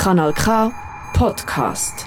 Kanal K Podcast.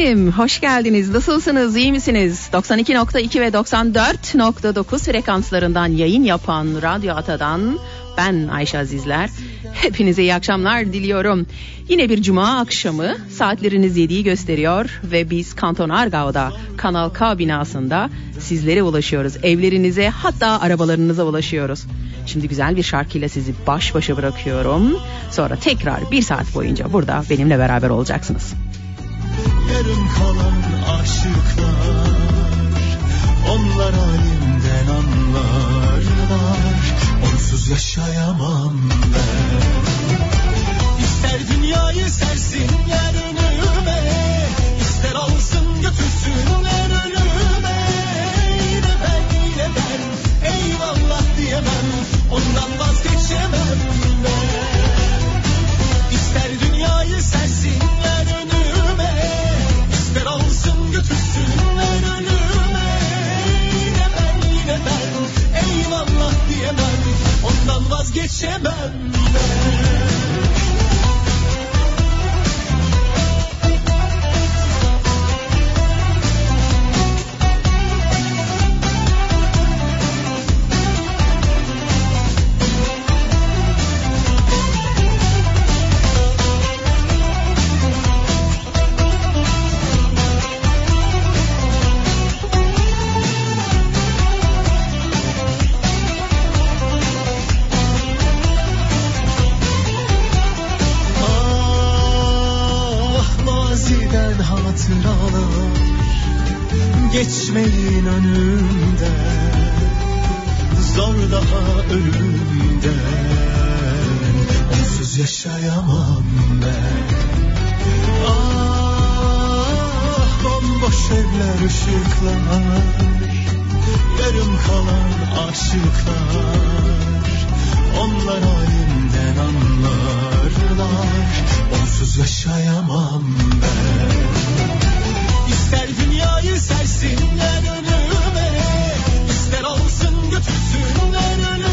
Efendim hoş geldiniz. Nasılsınız? iyi misiniz? 92.2 ve 94.9 frekanslarından yayın yapan Radyo Ata'dan ben Ayşe Azizler. Hepinize iyi akşamlar diliyorum. Yine bir cuma akşamı saatleriniz 7'yi gösteriyor ve biz Kanton Argao'da Kanal K binasında sizlere ulaşıyoruz. Evlerinize hatta arabalarınıza ulaşıyoruz. Şimdi güzel bir şarkıyla sizi baş başa bırakıyorum. Sonra tekrar bir saat boyunca burada benimle beraber olacaksınız. Yarım kalan aşıklar Onlar halimden anlarlar. Onsuz yaşayamam ben. İster dünyayı sersinler önüme İster alsın götürsünler ölüme Yine ben yine ben Eyvallah diyemem Ondan vazgeçemem ben İster dünyayı sersinler önüme vazgeçemem. ben Geçmeyin önümden. Zor daha ölümden. Onsuz yaşayamam ben. Ah bomboş evler ışıklar. Yarım kalan aşıklar. Onlar halimden anlarlar. Onsuz yaşayamam ben İster dünyayı sersinler önüme İster alsın götürsünler ölüme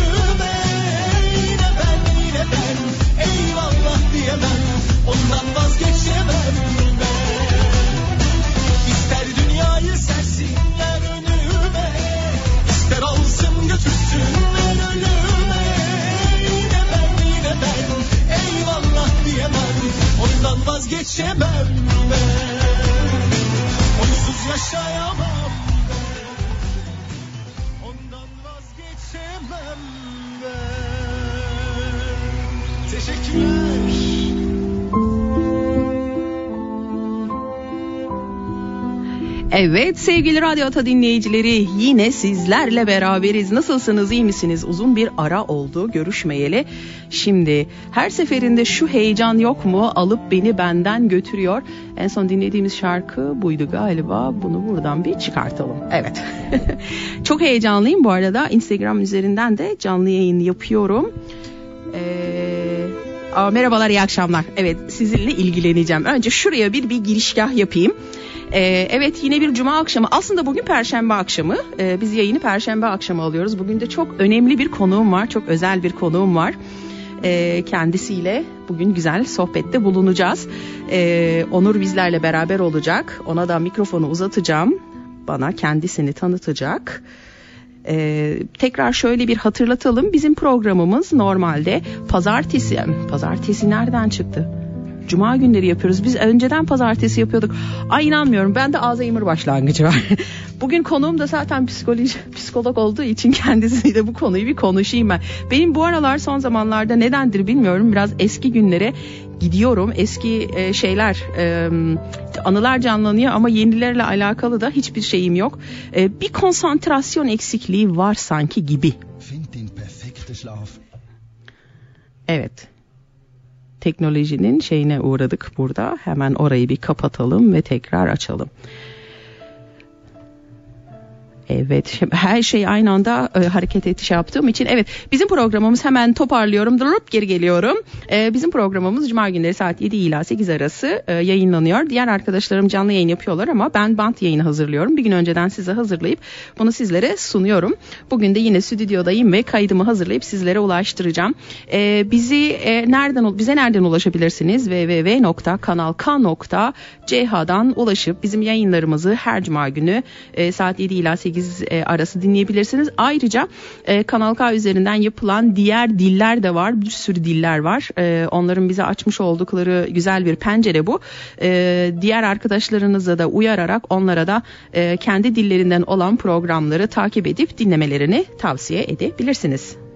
Evet sevgili Radyo Ata dinleyicileri yine sizlerle beraberiz. Nasılsınız iyi misiniz? Uzun bir ara oldu görüşmeyeli. Şimdi her seferinde şu heyecan yok mu alıp beni benden götürüyor. En son dinlediğimiz şarkı buydu galiba. Bunu buradan bir çıkartalım. Evet. Çok heyecanlıyım bu arada. Instagram üzerinden de canlı yayın yapıyorum. Ee, aa, merhabalar iyi akşamlar. Evet sizinle ilgileneceğim. Önce şuraya bir bir girişgah yapayım. Ee, evet yine bir cuma akşamı. Aslında bugün perşembe akşamı. Ee, biz yayını perşembe akşamı alıyoruz. Bugün de çok önemli bir konuğum var. Çok özel bir konuğum var. Ee, kendisiyle bugün güzel sohbette bulunacağız. Ee, Onur bizlerle beraber olacak. Ona da mikrofonu uzatacağım. bana kendisini tanıtacak. Ee, tekrar şöyle bir hatırlatalım. Bizim programımız normalde pazartesi. Pazartesi nereden çıktı? Cuma günleri yapıyoruz. Biz önceden pazartesi yapıyorduk. Ay inanmıyorum. Ben de Alzheimer başlangıcı var. Bugün konuğum da zaten psikoloji, psikolog olduğu için kendisiyle bu konuyu bir konuşayım ben. Benim bu aralar son zamanlarda nedendir bilmiyorum. Biraz eski günlere gidiyorum. Eski e, şeyler, e, anılar canlanıyor ama yenilerle alakalı da hiçbir şeyim yok. E, bir konsantrasyon eksikliği var sanki gibi. Evet. Teknolojinin şeyine uğradık burada. Hemen orayı bir kapatalım ve tekrar açalım. Evet her şey aynı anda e, hareket etti şey yaptığım için evet bizim programımız hemen toparlıyorum durup geri geliyorum. E, bizim programımız cuma günleri saat 7 ila 8 arası e, yayınlanıyor. Diğer arkadaşlarım canlı yayın yapıyorlar ama ben bant yayını hazırlıyorum. Bir gün önceden size hazırlayıp bunu sizlere sunuyorum. Bugün de yine stüdyodayım ve kaydımı hazırlayıp sizlere ulaştıracağım. E, bizi e, nereden bize nereden ulaşabilirsiniz? www.kanalk.ch'dan ulaşıp bizim yayınlarımızı her cuma günü e, saat 7 ila 8 e, arası dinleyebilirsiniz. Ayrıca e, Kanal K üzerinden yapılan diğer diller de var. Bir sürü diller var. E, onların bize açmış oldukları güzel bir pencere bu. E, diğer arkadaşlarınıza da uyararak onlara da e, kendi dillerinden olan programları takip edip dinlemelerini tavsiye edebilirsiniz.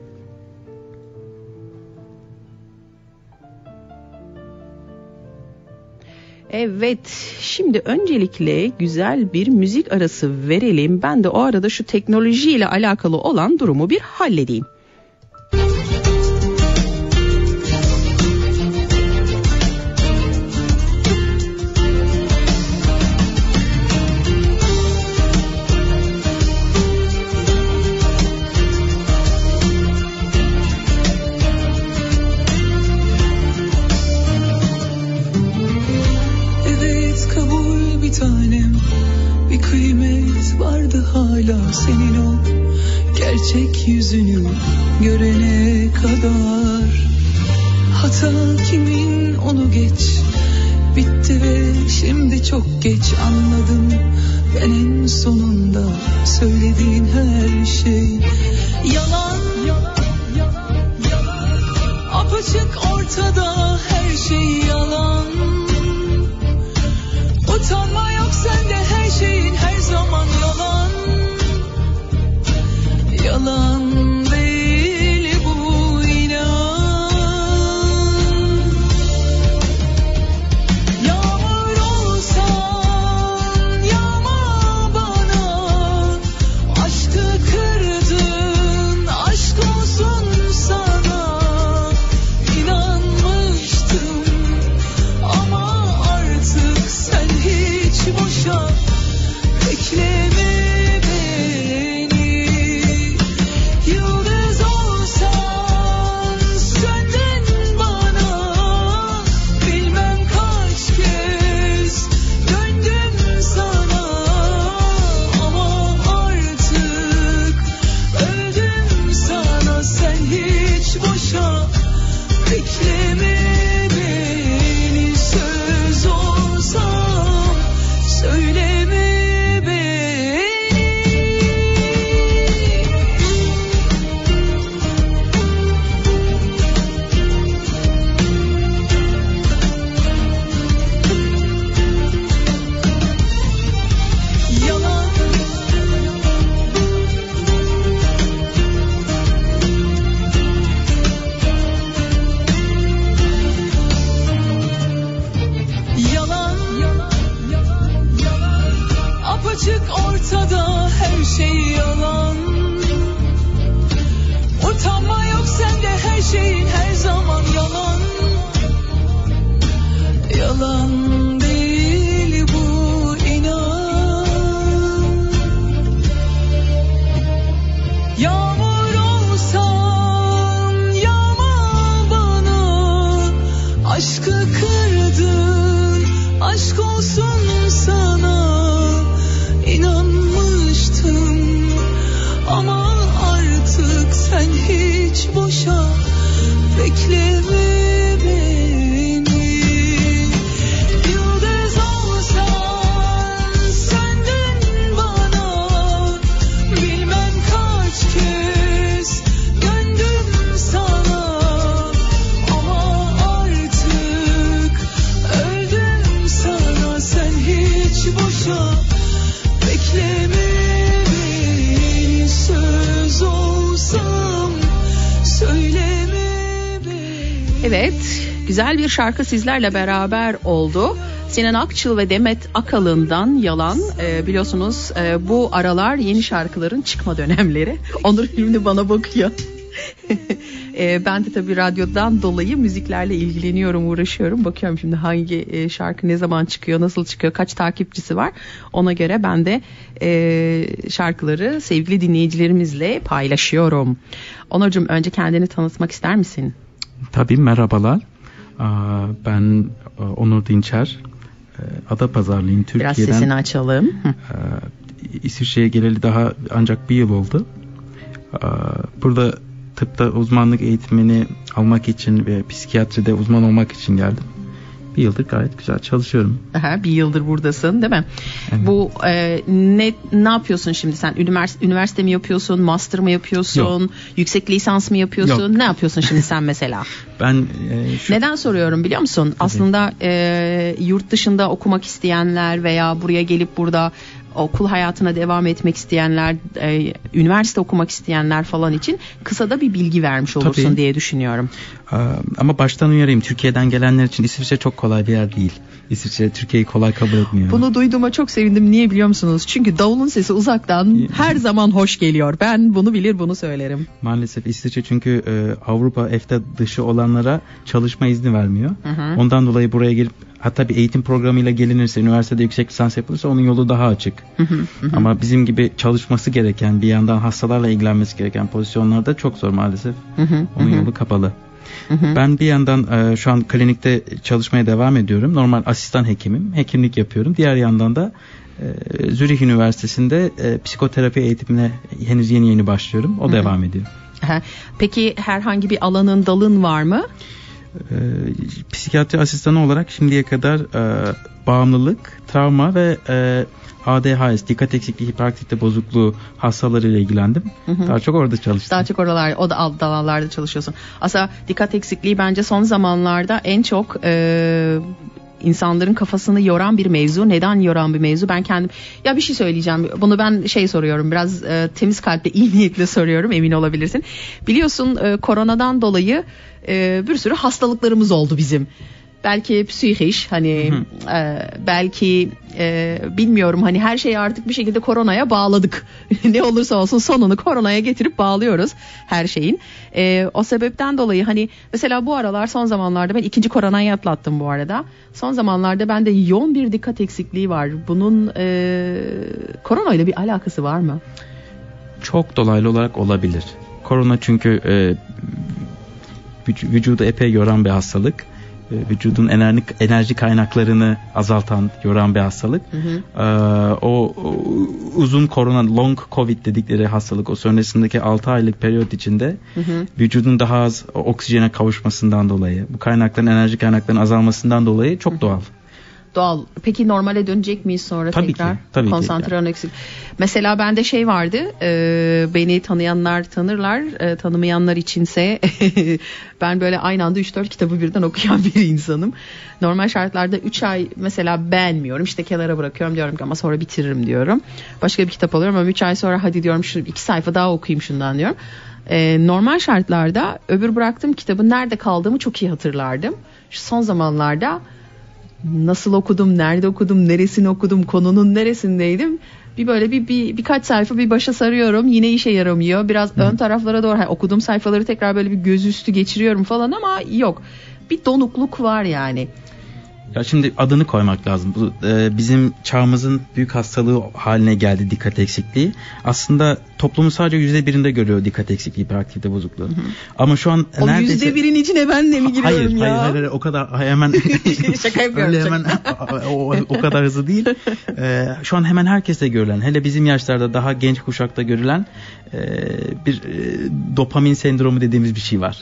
Evet, şimdi öncelikle güzel bir müzik arası verelim. Ben de o arada şu teknolojiyle alakalı olan durumu bir halledeyim. Evet hala senin o Gerçek yüzünü görene kadar. Hata kimin onu geç Bitti ve şimdi çok geç anladım. Ben en sonunda söylediğin her şey. Yalan yalan yalan yalan. Apaçık ortada şarkı sizlerle beraber oldu. Sinan Akçıl ve Demet Akalın'dan Yalan. Ee, biliyorsunuz e, bu aralar yeni şarkıların çıkma dönemleri. Onur şimdi bana bakıyor. Ee, ben de tabii radyodan dolayı müziklerle ilgileniyorum, uğraşıyorum. Bakıyorum şimdi hangi e, şarkı ne zaman çıkıyor, nasıl çıkıyor, kaç takipçisi var. Ona göre ben de e, şarkıları sevgili dinleyicilerimizle paylaşıyorum. Onurcuğum önce kendini tanıtmak ister misin? Tabii merhabalar. Ben e, Onur Dinçer. E, Adapazarlıyım. Biraz Türkiye'den sesini açalım. E, İsviçre'ye geleli daha ancak bir yıl oldu. Burada tıpta uzmanlık eğitimini almak için ve psikiyatride uzman olmak için geldim. Bir yıldır gayet güzel çalışıyorum. Aha, bir yıldır buradasın değil mi? Evet. Bu e, ne ne yapıyorsun şimdi sen? Üniversite, üniversite mi yapıyorsun? Master mı yapıyorsun? Yüksek lisans mı yapıyorsun? Yok. Ne yapıyorsun şimdi sen mesela? Ben e, şu Neden soruyorum biliyor musun? Aslında e, yurt dışında okumak isteyenler veya buraya gelip burada okul hayatına devam etmek isteyenler, e, üniversite okumak isteyenler falan için kısa da bir bilgi vermiş olursun Tabii. diye düşünüyorum. Ama baştan uyarayım. Türkiye'den gelenler için İsviçre çok kolay bir yer değil. İsviçre Türkiye'yi kolay kabul etmiyor. Bunu duyduğuma çok sevindim. Niye biliyor musunuz? Çünkü davulun sesi uzaktan her zaman hoş geliyor. Ben bunu bilir bunu söylerim. Maalesef İsviçre çünkü e, Avrupa EFTA dışı olanlara çalışma izni vermiyor. hı. Ondan dolayı buraya gelip hatta bir eğitim programıyla gelinirse üniversitede yüksek lisans yapılırsa onun yolu daha açık. Ama bizim gibi çalışması gereken bir yandan hastalarla ilgilenmesi gereken pozisyonlarda çok zor maalesef. Onun yolu kapalı. Ben bir yandan e, şu an klinikte çalışmaya devam ediyorum. Normal asistan hekimim. Hekimlik yapıyorum. Diğer yandan da e, Zürih Üniversitesi'nde e, psikoterapi eğitimine henüz yeni yeni başlıyorum. O devam ediyor. Peki herhangi bir alanın dalın var mı? Ee, psikiyatri asistanı olarak şimdiye kadar e, bağımlılık, travma ve e, ADHS, dikkat eksikliği, hiperaktivite bozukluğu hastalarıyla ilgilendim. Daha çok orada çalıştım. Daha çok oralar, o da alt alanlarda çalışıyorsun. Aslında dikkat eksikliği bence son zamanlarda en çok e, insanların kafasını yoran bir mevzu. Neden yoran bir mevzu? Ben kendim ya bir şey söyleyeceğim. Bunu ben şey soruyorum. Biraz e, temiz kalple, iyi niyetle soruyorum. Emin olabilirsin. Biliyorsun e, koronadan dolayı e, bir sürü hastalıklarımız oldu bizim. Belki psihik hani e, belki e, bilmiyorum hani her şeyi artık bir şekilde koronaya bağladık. ne olursa olsun sonunu koronaya getirip bağlıyoruz her şeyin. E, o sebepten dolayı hani mesela bu aralar son zamanlarda ben ikinci koronayı atlattım bu arada. Son zamanlarda bende yoğun bir dikkat eksikliği var. Bunun e, koronayla bir alakası var mı? Çok dolaylı olarak olabilir. Korona çünkü e, vüc- vücudu epey yoran bir hastalık. E, Vücudun enerji, enerji kaynaklarını azaltan, yoran bir hastalık. Ee, o, o uzun korona, long covid dedikleri hastalık, o sonrasındaki 6 aylık periyot içinde vücudun daha az oksijene kavuşmasından dolayı, bu kaynakların enerji kaynaklarının azalmasından dolayı çok doğal. Doğal. Peki normale dönecek miyiz sonra Tabii ki, tekrar? tabii ki. Konsantrasyon eksik. Mesela bende şey vardı. e, beni tanıyanlar tanırlar. e, tanımayanlar içinse ben böyle aynı anda 3-4 kitabı birden okuyan bir insanım. Normal şartlarda 3 ay mesela beğenmiyorum. İşte kenara bırakıyorum diyorum ki ama sonra bitiririm diyorum. Başka bir kitap alıyorum ama 3 ay sonra hadi diyorum şu 2 sayfa daha okuyayım şundan diyorum. E, normal şartlarda öbür bıraktığım kitabın nerede kaldığımı çok iyi hatırlardım. Şu son zamanlarda nasıl okudum, nerede okudum, neresini okudum, konunun neresindeydim. Bir böyle bir, bir birkaç sayfa bir başa sarıyorum. Yine işe yaramıyor. Biraz ön taraflara doğru hani okuduğum sayfaları tekrar böyle bir gözüstü geçiriyorum falan ama yok. Bir donukluk var yani. Ya şimdi adını koymak lazım. Bu e, bizim çağımızın büyük hastalığı haline geldi dikkat eksikliği. Aslında toplumun sadece yüzde birinde görüyor dikkat eksikliği, hiperaktivite bozukluğu. Ama şu an O neredeyse... yüzde birin içine ben de mi giriyorum hayır, ya? Hayır, hayır, o kadar hemen Şaka yapıyorum, öyle hemen o, o kadar hızlı değil. Ee, şu an hemen herkeste görülen, hele bizim yaşlarda daha genç kuşakta görülen e, bir e, dopamin sendromu dediğimiz bir şey var.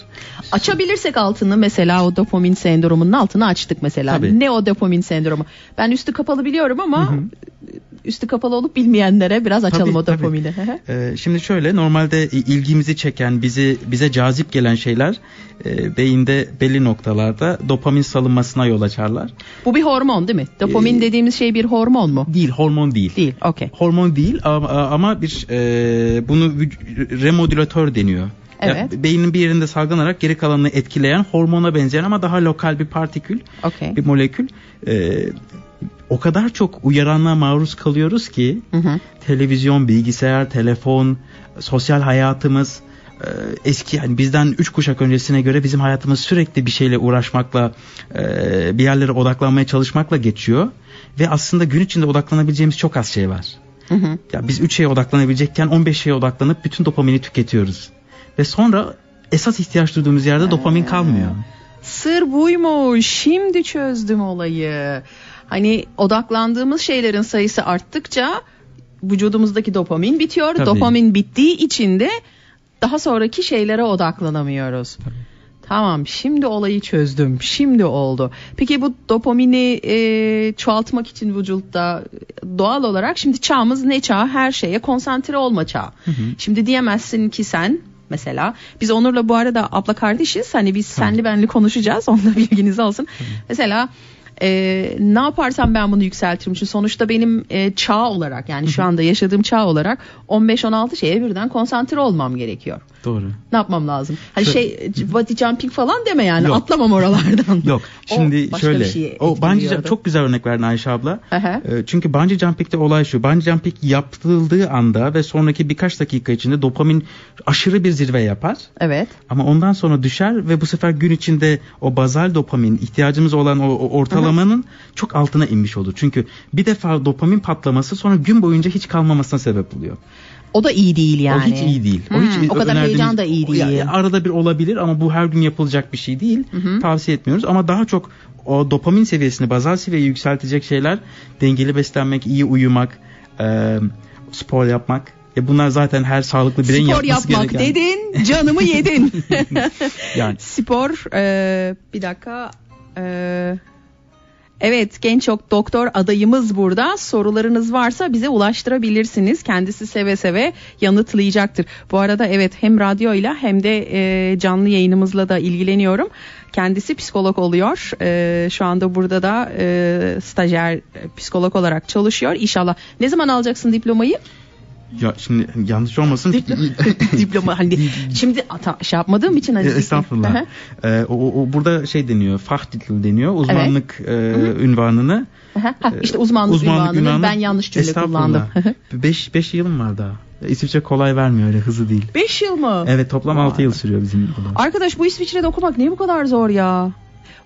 Açabilirsek altını mesela o dopamin sendromunun altını açtık mesela. Tabii. Ne o dopamin sendromu? Ben üstü kapalı biliyorum ama üstü kapalı olup bilmeyenlere biraz açalım Tabii, o tabii. dopamini. Ee, şimdi şöyle normalde ilgimizi çeken bizi bize cazip gelen şeyler e, beyinde belli noktalarda dopamin salınmasına yol açarlar. Bu bir hormon değil mi? Dopamin Ee, dediğimiz şey bir hormon mu? Değil hormon değil. Değil. Okey. Hormon değil ama, ama bir e, bunu remodülatör deniyor. Ya, Evet. beynin bir yerinde salgılanarak geri kalanını etkileyen hormona benzeyen ama daha lokal bir partikül, Okey. bir molekül. E, o kadar çok uyaranlığa maruz kalıyoruz ki Hı hı. televizyon, bilgisayar, telefon, sosyal hayatımız e, eski yani bizden 3 kuşak öncesine göre bizim hayatımız sürekli bir şeyle uğraşmakla e, bir yerlere odaklanmaya çalışmakla geçiyor ve aslında gün içinde odaklanabileceğimiz çok az şey var. Hı hı. Ya biz 3 şeye odaklanabilecekken 15 şeye odaklanıp bütün dopamini tüketiyoruz. Ve sonra esas ihtiyaç duyduğumuz yerde dopamin kalmıyor. Sır buymuş. Şimdi çözdüm olayı. Hani odaklandığımız şeylerin sayısı arttıkça vücudumuzdaki dopamin bitiyor. Tabii. Dopamin bittiği için de daha sonraki şeylere odaklanamıyoruz. Tamam şimdi olayı çözdüm. Şimdi oldu. Peki bu dopamini e, çoğaltmak için vücutta doğal olarak şimdi çağımız ne çağı? Her şeye konsantre olma çağı. Şimdi diyemezsin ki sen mesela biz Onur'la bu arada abla kardeşiz. Hani biz senli benli konuşacağız. Onda bilginiz olsun. Mesela e, ne yaparsam ben bunu yükseltirim. Çünkü sonuçta benim e, çağ olarak yani şu anda yaşadığım çağ olarak 15-16 şeye birden konsantre olmam gerekiyor. Doğru. Ne yapmam lazım? Hani şey body jumping falan deme yani Yok. atlamam oralardan. Yok. O Şimdi başka şöyle. şeye o bungee çok güzel örnek verdin Ayşe abla. E, Çünkü bungee jumping'de olay şu. Bungee jumping yapıldığı anda ve sonraki birkaç dakika içinde dopamin aşırı bir zirve yapar. Evet. Ama ondan sonra düşer ve bu sefer gün içinde o bazal dopamin ihtiyacımız olan o, o ortalamanın çok altına inmiş olur. Çünkü bir defa dopamin patlaması sonra gün boyunca hiç kalmamasına sebep oluyor. O da iyi değil yani. O hiç iyi değil. Hmm, hiç o kadar heyecan da iyi değil. Ya- ya arada bir olabilir ama bu her gün yapılacak bir şey değil. Tavsiye etmiyoruz ama daha çok o dopamin seviyesini, bazal seviyeyi yükseltecek şeyler dengeli beslenmek, iyi uyumak, e, spor yapmak. Ya bunlar zaten her sağlıklı bireyin Spor yapması yapmak gereken. dedin canımı yedin. Yani. Spor e, bir dakika e, Evet genç çok doktor adayımız burada. Sorularınız varsa bize ulaştırabilirsiniz. Kendisi seve seve yanıtlayacaktır. Bu arada evet hem radyoyla hem de e, canlı yayınımızla da ilgileniyorum. Kendisi psikolog oluyor. E, şu anda burada da e, stajyer e, psikolog olarak çalışıyor. İnşallah. Ne zaman alacaksın diplomayı? Ya şimdi yanlış olmasın. Diploma hani şimdi ata, şey yapmadığım için hani E, Estağfurullah. Hı hı. E, o, o- burada şey deniyor, fachtitel deniyor. Uzmanlık e, ünvanını. Aha, ha, işte uzmanlık, Uzmanlık ünvanını ünvanı- ben yanlış cümle kullandım. 5 5 yılım var daha. İsviçre kolay vermiyor öyle hızlı değil. 5 yıl mı? Evet toplam Vay. 6 yıl sürüyor bizim burada. Arkadaş bu İsviçre'de okumak niye bu kadar zor ya?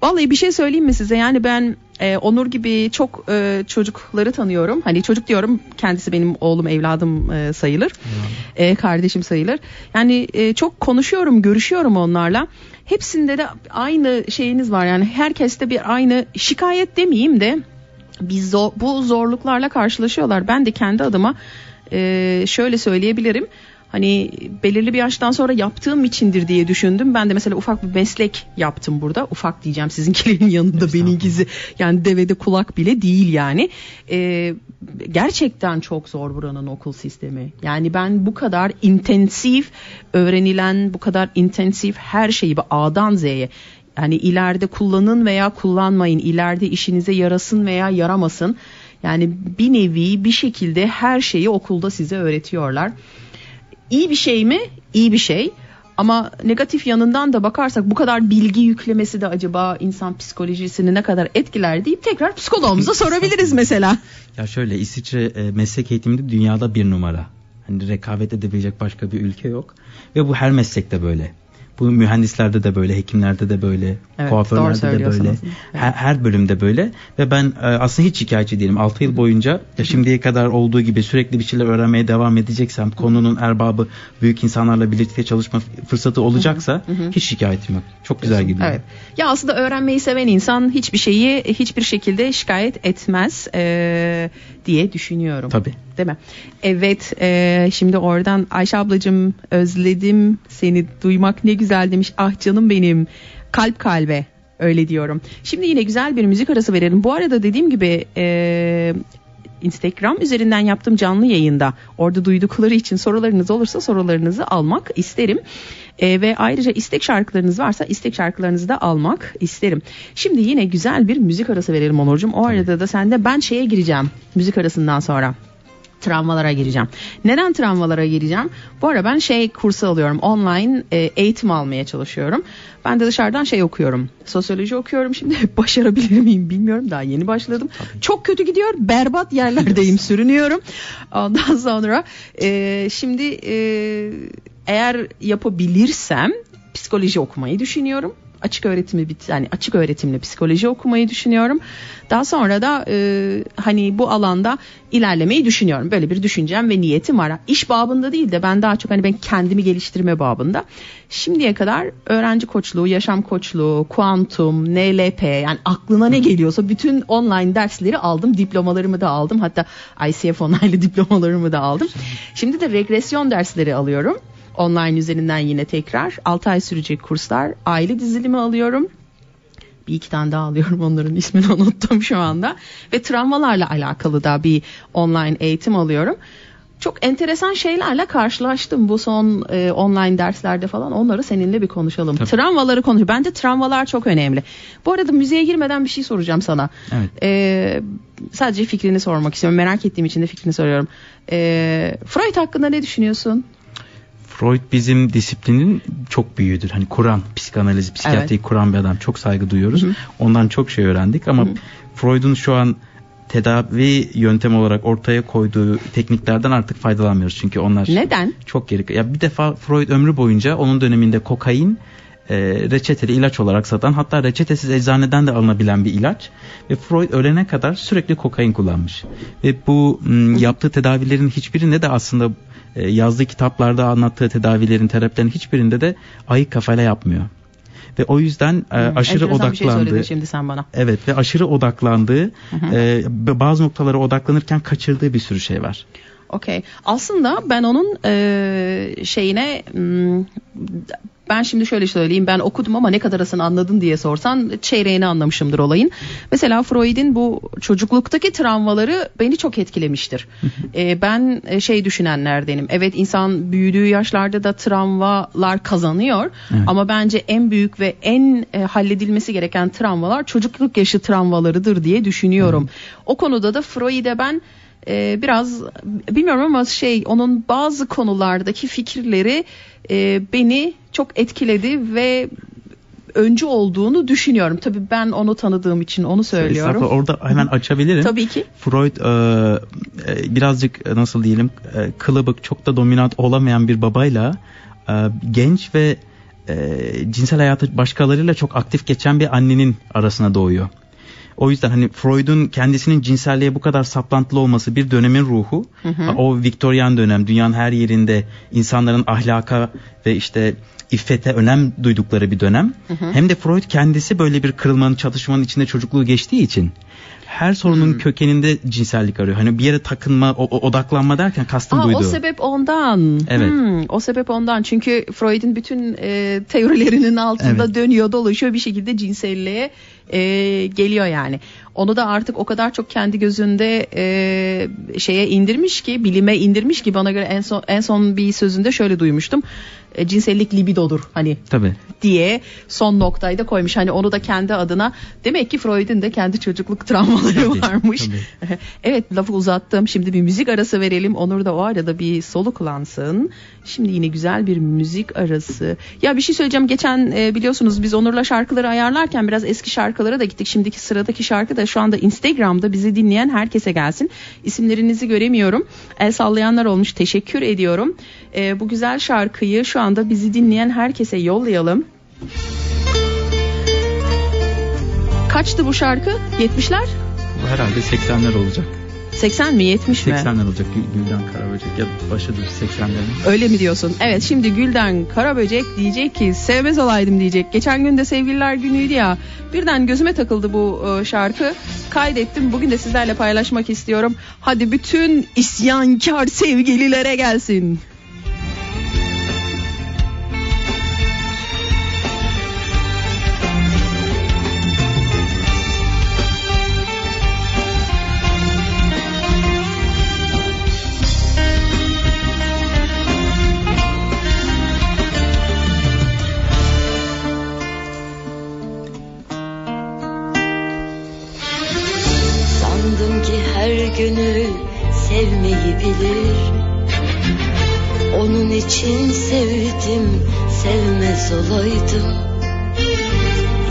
Vallahi bir şey söyleyeyim mi size? Yani ben e, Onur gibi çok e, çocukları tanıyorum. Hani çocuk diyorum kendisi benim oğlum evladım e, sayılır. E, kardeşim sayılır. Yani e, çok konuşuyorum, görüşüyorum onlarla. Hepsinde de aynı şeyiniz var. Yani herkeste bir aynı şikayet demeyeyim de biz zor, bu zorluklarla karşılaşıyorlar. Ben de kendi adıma e, şöyle söyleyebilirim. Hani belirli bir yaştan sonra yaptığım içindir diye düşündüm. Ben de mesela ufak bir meslek yaptım burada. Ufak diyeceğim sizinkilerin yanında benimkisi yani devede kulak bile değil yani. E, gerçekten çok zor buranın okul sistemi. Yani ben bu kadar intensif öğrenilen, bu kadar intensif her şeyi A'dan Z'ye yani ileride kullanın veya kullanmayın, ileride işinize yarasın veya yaramasın. Yani bir nevi bir şekilde her şeyi okulda size öğretiyorlar. İyi bir şey mi? İyi bir şey. Ama negatif yanından da bakarsak bu kadar bilgi yüklemesi de acaba insan psikolojisini ne kadar etkiler deyip tekrar psikoloğumuza sorabiliriz mesela. Ya şöyle İsviçre e, meslek eğitiminde dünyada bir numara. Hani rekabet edebilecek başka bir ülke yok. Ve bu her meslekte böyle. Bu mühendislerde de böyle, hekimlerde de böyle, Evet, kuaförlerde de böyle. Her, her bölümde böyle. Ve ben e, aslında hiç şikayetçi değilim. 6 yıl boyunca ya şimdiye kadar olduğu gibi sürekli bir şeyler öğrenmeye devam edeceksem, konunun erbabı büyük insanlarla birlikte çalışma fırsatı olacaksa hiç şikayetim yok. Çok güzel gidiyor. Evet. Ya aslında öğrenmeyi seven insan hiçbir şeyi hiçbir şekilde şikayet etmez eee, diye düşünüyorum. Tabii. Değil mi? Evet. eee, şimdi oradan Ayşe ablacığım özledim seni duymak ne güzel demiş. Ah canım benim. Kalp kalbe. Öyle diyorum. Şimdi yine güzel bir müzik arası verelim. Bu arada dediğim gibi e, Instagram üzerinden yaptığım canlı yayında orada duydukları için sorularınız olursa sorularınızı almak isterim. E, ve ayrıca istek şarkılarınız varsa istek şarkılarınızı da almak isterim. Şimdi yine güzel bir müzik arası verelim Onurcuğum. O arada da sen de ben şeye gireceğim müzik arasından sonra travmalara gireceğim. Neden travmalara gireceğim? Bu ara ben şey kursu alıyorum. Online e, eğitim almaya çalışıyorum. Ben de dışarıdan şey okuyorum. Sosyoloji okuyorum şimdi. Başarabilir miyim bilmiyorum. Daha yeni başladım. Çok kötü gidiyor. Berbat yerlerdeyim. sürünüyorum. Ondan sonra e, şimdi e, eğer yapabilirsem psikoloji okumayı düşünüyorum açık öğretimi bit yani açık öğretimli psikoloji okumayı düşünüyorum. Daha sonra da e, hani bu alanda ilerlemeyi düşünüyorum. Böyle bir düşüncem ve niyetim var. İş babında değil de ben daha çok hani ben kendimi geliştirme babında. Şimdiye kadar öğrenci koçluğu, yaşam koçluğu, kuantum, NLP yani aklına ne geliyorsa bütün online dersleri aldım. Diplomalarımı da aldım. Hatta ICF onaylı diplomalarımı da aldım. Şimdi de regresyon dersleri alıyorum online üzerinden yine tekrar 6 ay sürecek kurslar aile dizilimi alıyorum bir iki tane daha alıyorum onların ismini unuttum şu anda ve travmalarla alakalı da bir online eğitim alıyorum çok enteresan şeylerle karşılaştım bu son e, online derslerde falan onları seninle bir konuşalım. Tabii. Travmaları konuşuyor. Bence travmalar çok önemli. Bu arada müziğe girmeden bir şey soracağım sana. Evet. E, sadece fikrini sormak istiyorum. Merak ettiğim için de fikrini soruyorum. E, Freud hakkında ne düşünüyorsun? Freud bizim disiplinin çok büyüğüdür. Hani Kur'an, psikanaliz, psikiyatriyi evet. kuran bir adam. Çok saygı duyuyoruz. Hı-hı. Ondan çok şey öğrendik ama Hı-hı. Freud'un şu an tedavi yöntem olarak ortaya koyduğu tekniklerden artık faydalanmıyoruz. Çünkü onlar Neden? çok geri. Ya bir defa Freud ömrü boyunca onun döneminde kokain e, reçeteli ilaç olarak satan hatta reçetesiz eczaneden de alınabilen bir ilaç ve Freud ölene kadar sürekli kokain kullanmış ve bu m, yaptığı tedavilerin hiçbirinde de aslında e, yazdığı kitaplarda anlattığı tedavilerin terapilerin hiçbirinde de ayık kafayla yapmıyor. Ve o yüzden e, hmm, aşırı odaklandığı. Bir şey şimdi sen bana. Evet ve aşırı odaklandığı e, bazı noktalara odaklanırken kaçırdığı bir sürü şey var. Okey. Aslında ben onun e, şeyine hmm, ben şimdi şöyle söyleyeyim ben okudum ama ne kadarısını anladın diye sorsan çeyreğini anlamışımdır olayın. Mesela Freud'in bu çocukluktaki travmaları beni çok etkilemiştir. ee, ben e, şey düşünenlerdenim. Evet insan büyüdüğü yaşlarda da travmalar kazanıyor evet. ama bence en büyük ve en e, halledilmesi gereken travmalar çocukluk yaşı travmalarıdır diye düşünüyorum. Evet. O konuda da Freud'e ben e, biraz bilmiyorum ama şey onun bazı konulardaki fikirleri e, beni çok etkiledi ve öncü olduğunu düşünüyorum. Tabii ben onu tanıdığım için onu söylüyorum. Orada hemen açabilirim. Tabii ki. Freud e, e, birazcık e, nasıl diyelim e, kılıbık çok da dominant olamayan bir babayla e, genç ve e, cinsel hayatı başkalarıyla çok aktif geçen bir annenin arasına doğuyor. O yüzden hani Freud'un kendisinin cinselliğe bu kadar saplantılı olması bir dönemin ruhu. Hı hı. O Viktoryan dönem dünyanın her yerinde insanların ahlaka ve işte iffete önem duydukları bir dönem. Hı hı. Hem de Freud kendisi böyle bir kırılmanın çatışmanın içinde çocukluğu geçtiği için her sorunun hmm. kökeninde cinsellik arıyor. Hani bir yere takınma, o, odaklanma derken kastım Aa, buydu. O sebep ondan. Evet. Hmm, o sebep ondan. Çünkü Freud'un bütün e, teorilerinin altında evet. dönüyor, dolaşıyor bir şekilde cinselliğe e, geliyor yani. Onu da artık o kadar çok kendi gözünde e, şeye indirmiş ki, bilime indirmiş ki bana göre en son en son bir sözünde şöyle duymuştum e, cinsellik libidodur hani Tabii. diye son noktayı da koymuş. Hani onu da kendi adına demek ki Freud'un de kendi çocukluk travmaları tabii, varmış. Tabii. evet lafı uzattım. Şimdi bir müzik arası verelim. Onur da o arada bir soluklansın. Şimdi yine güzel bir müzik arası. Ya bir şey söyleyeceğim. Geçen e, biliyorsunuz biz Onur'la şarkıları ayarlarken biraz eski şarkılara da gittik. Şimdiki sıradaki şarkı da şu anda Instagram'da bizi dinleyen herkese gelsin. İsimlerinizi göremiyorum. El sallayanlar olmuş. Teşekkür ediyorum. E, bu güzel şarkıyı şu anda bizi dinleyen herkese yollayalım. Kaçtı bu şarkı? 70'ler? Herhalde 80'ler olacak. 80 mi 70 mi? 80'ler olacak Gülden Karaböcek ya başıdır 80'lerin. Öyle mi diyorsun? Evet şimdi Gülden Karaböcek diyecek ki sevmez olaydım diyecek. Geçen gün de sevgililer günüydü ya. Birden gözüme takıldı bu e, şarkı. Kaydettim. Bugün de sizlerle paylaşmak istiyorum. Hadi bütün isyankar sevgililere gelsin. İçin sevdim sevmez olaydım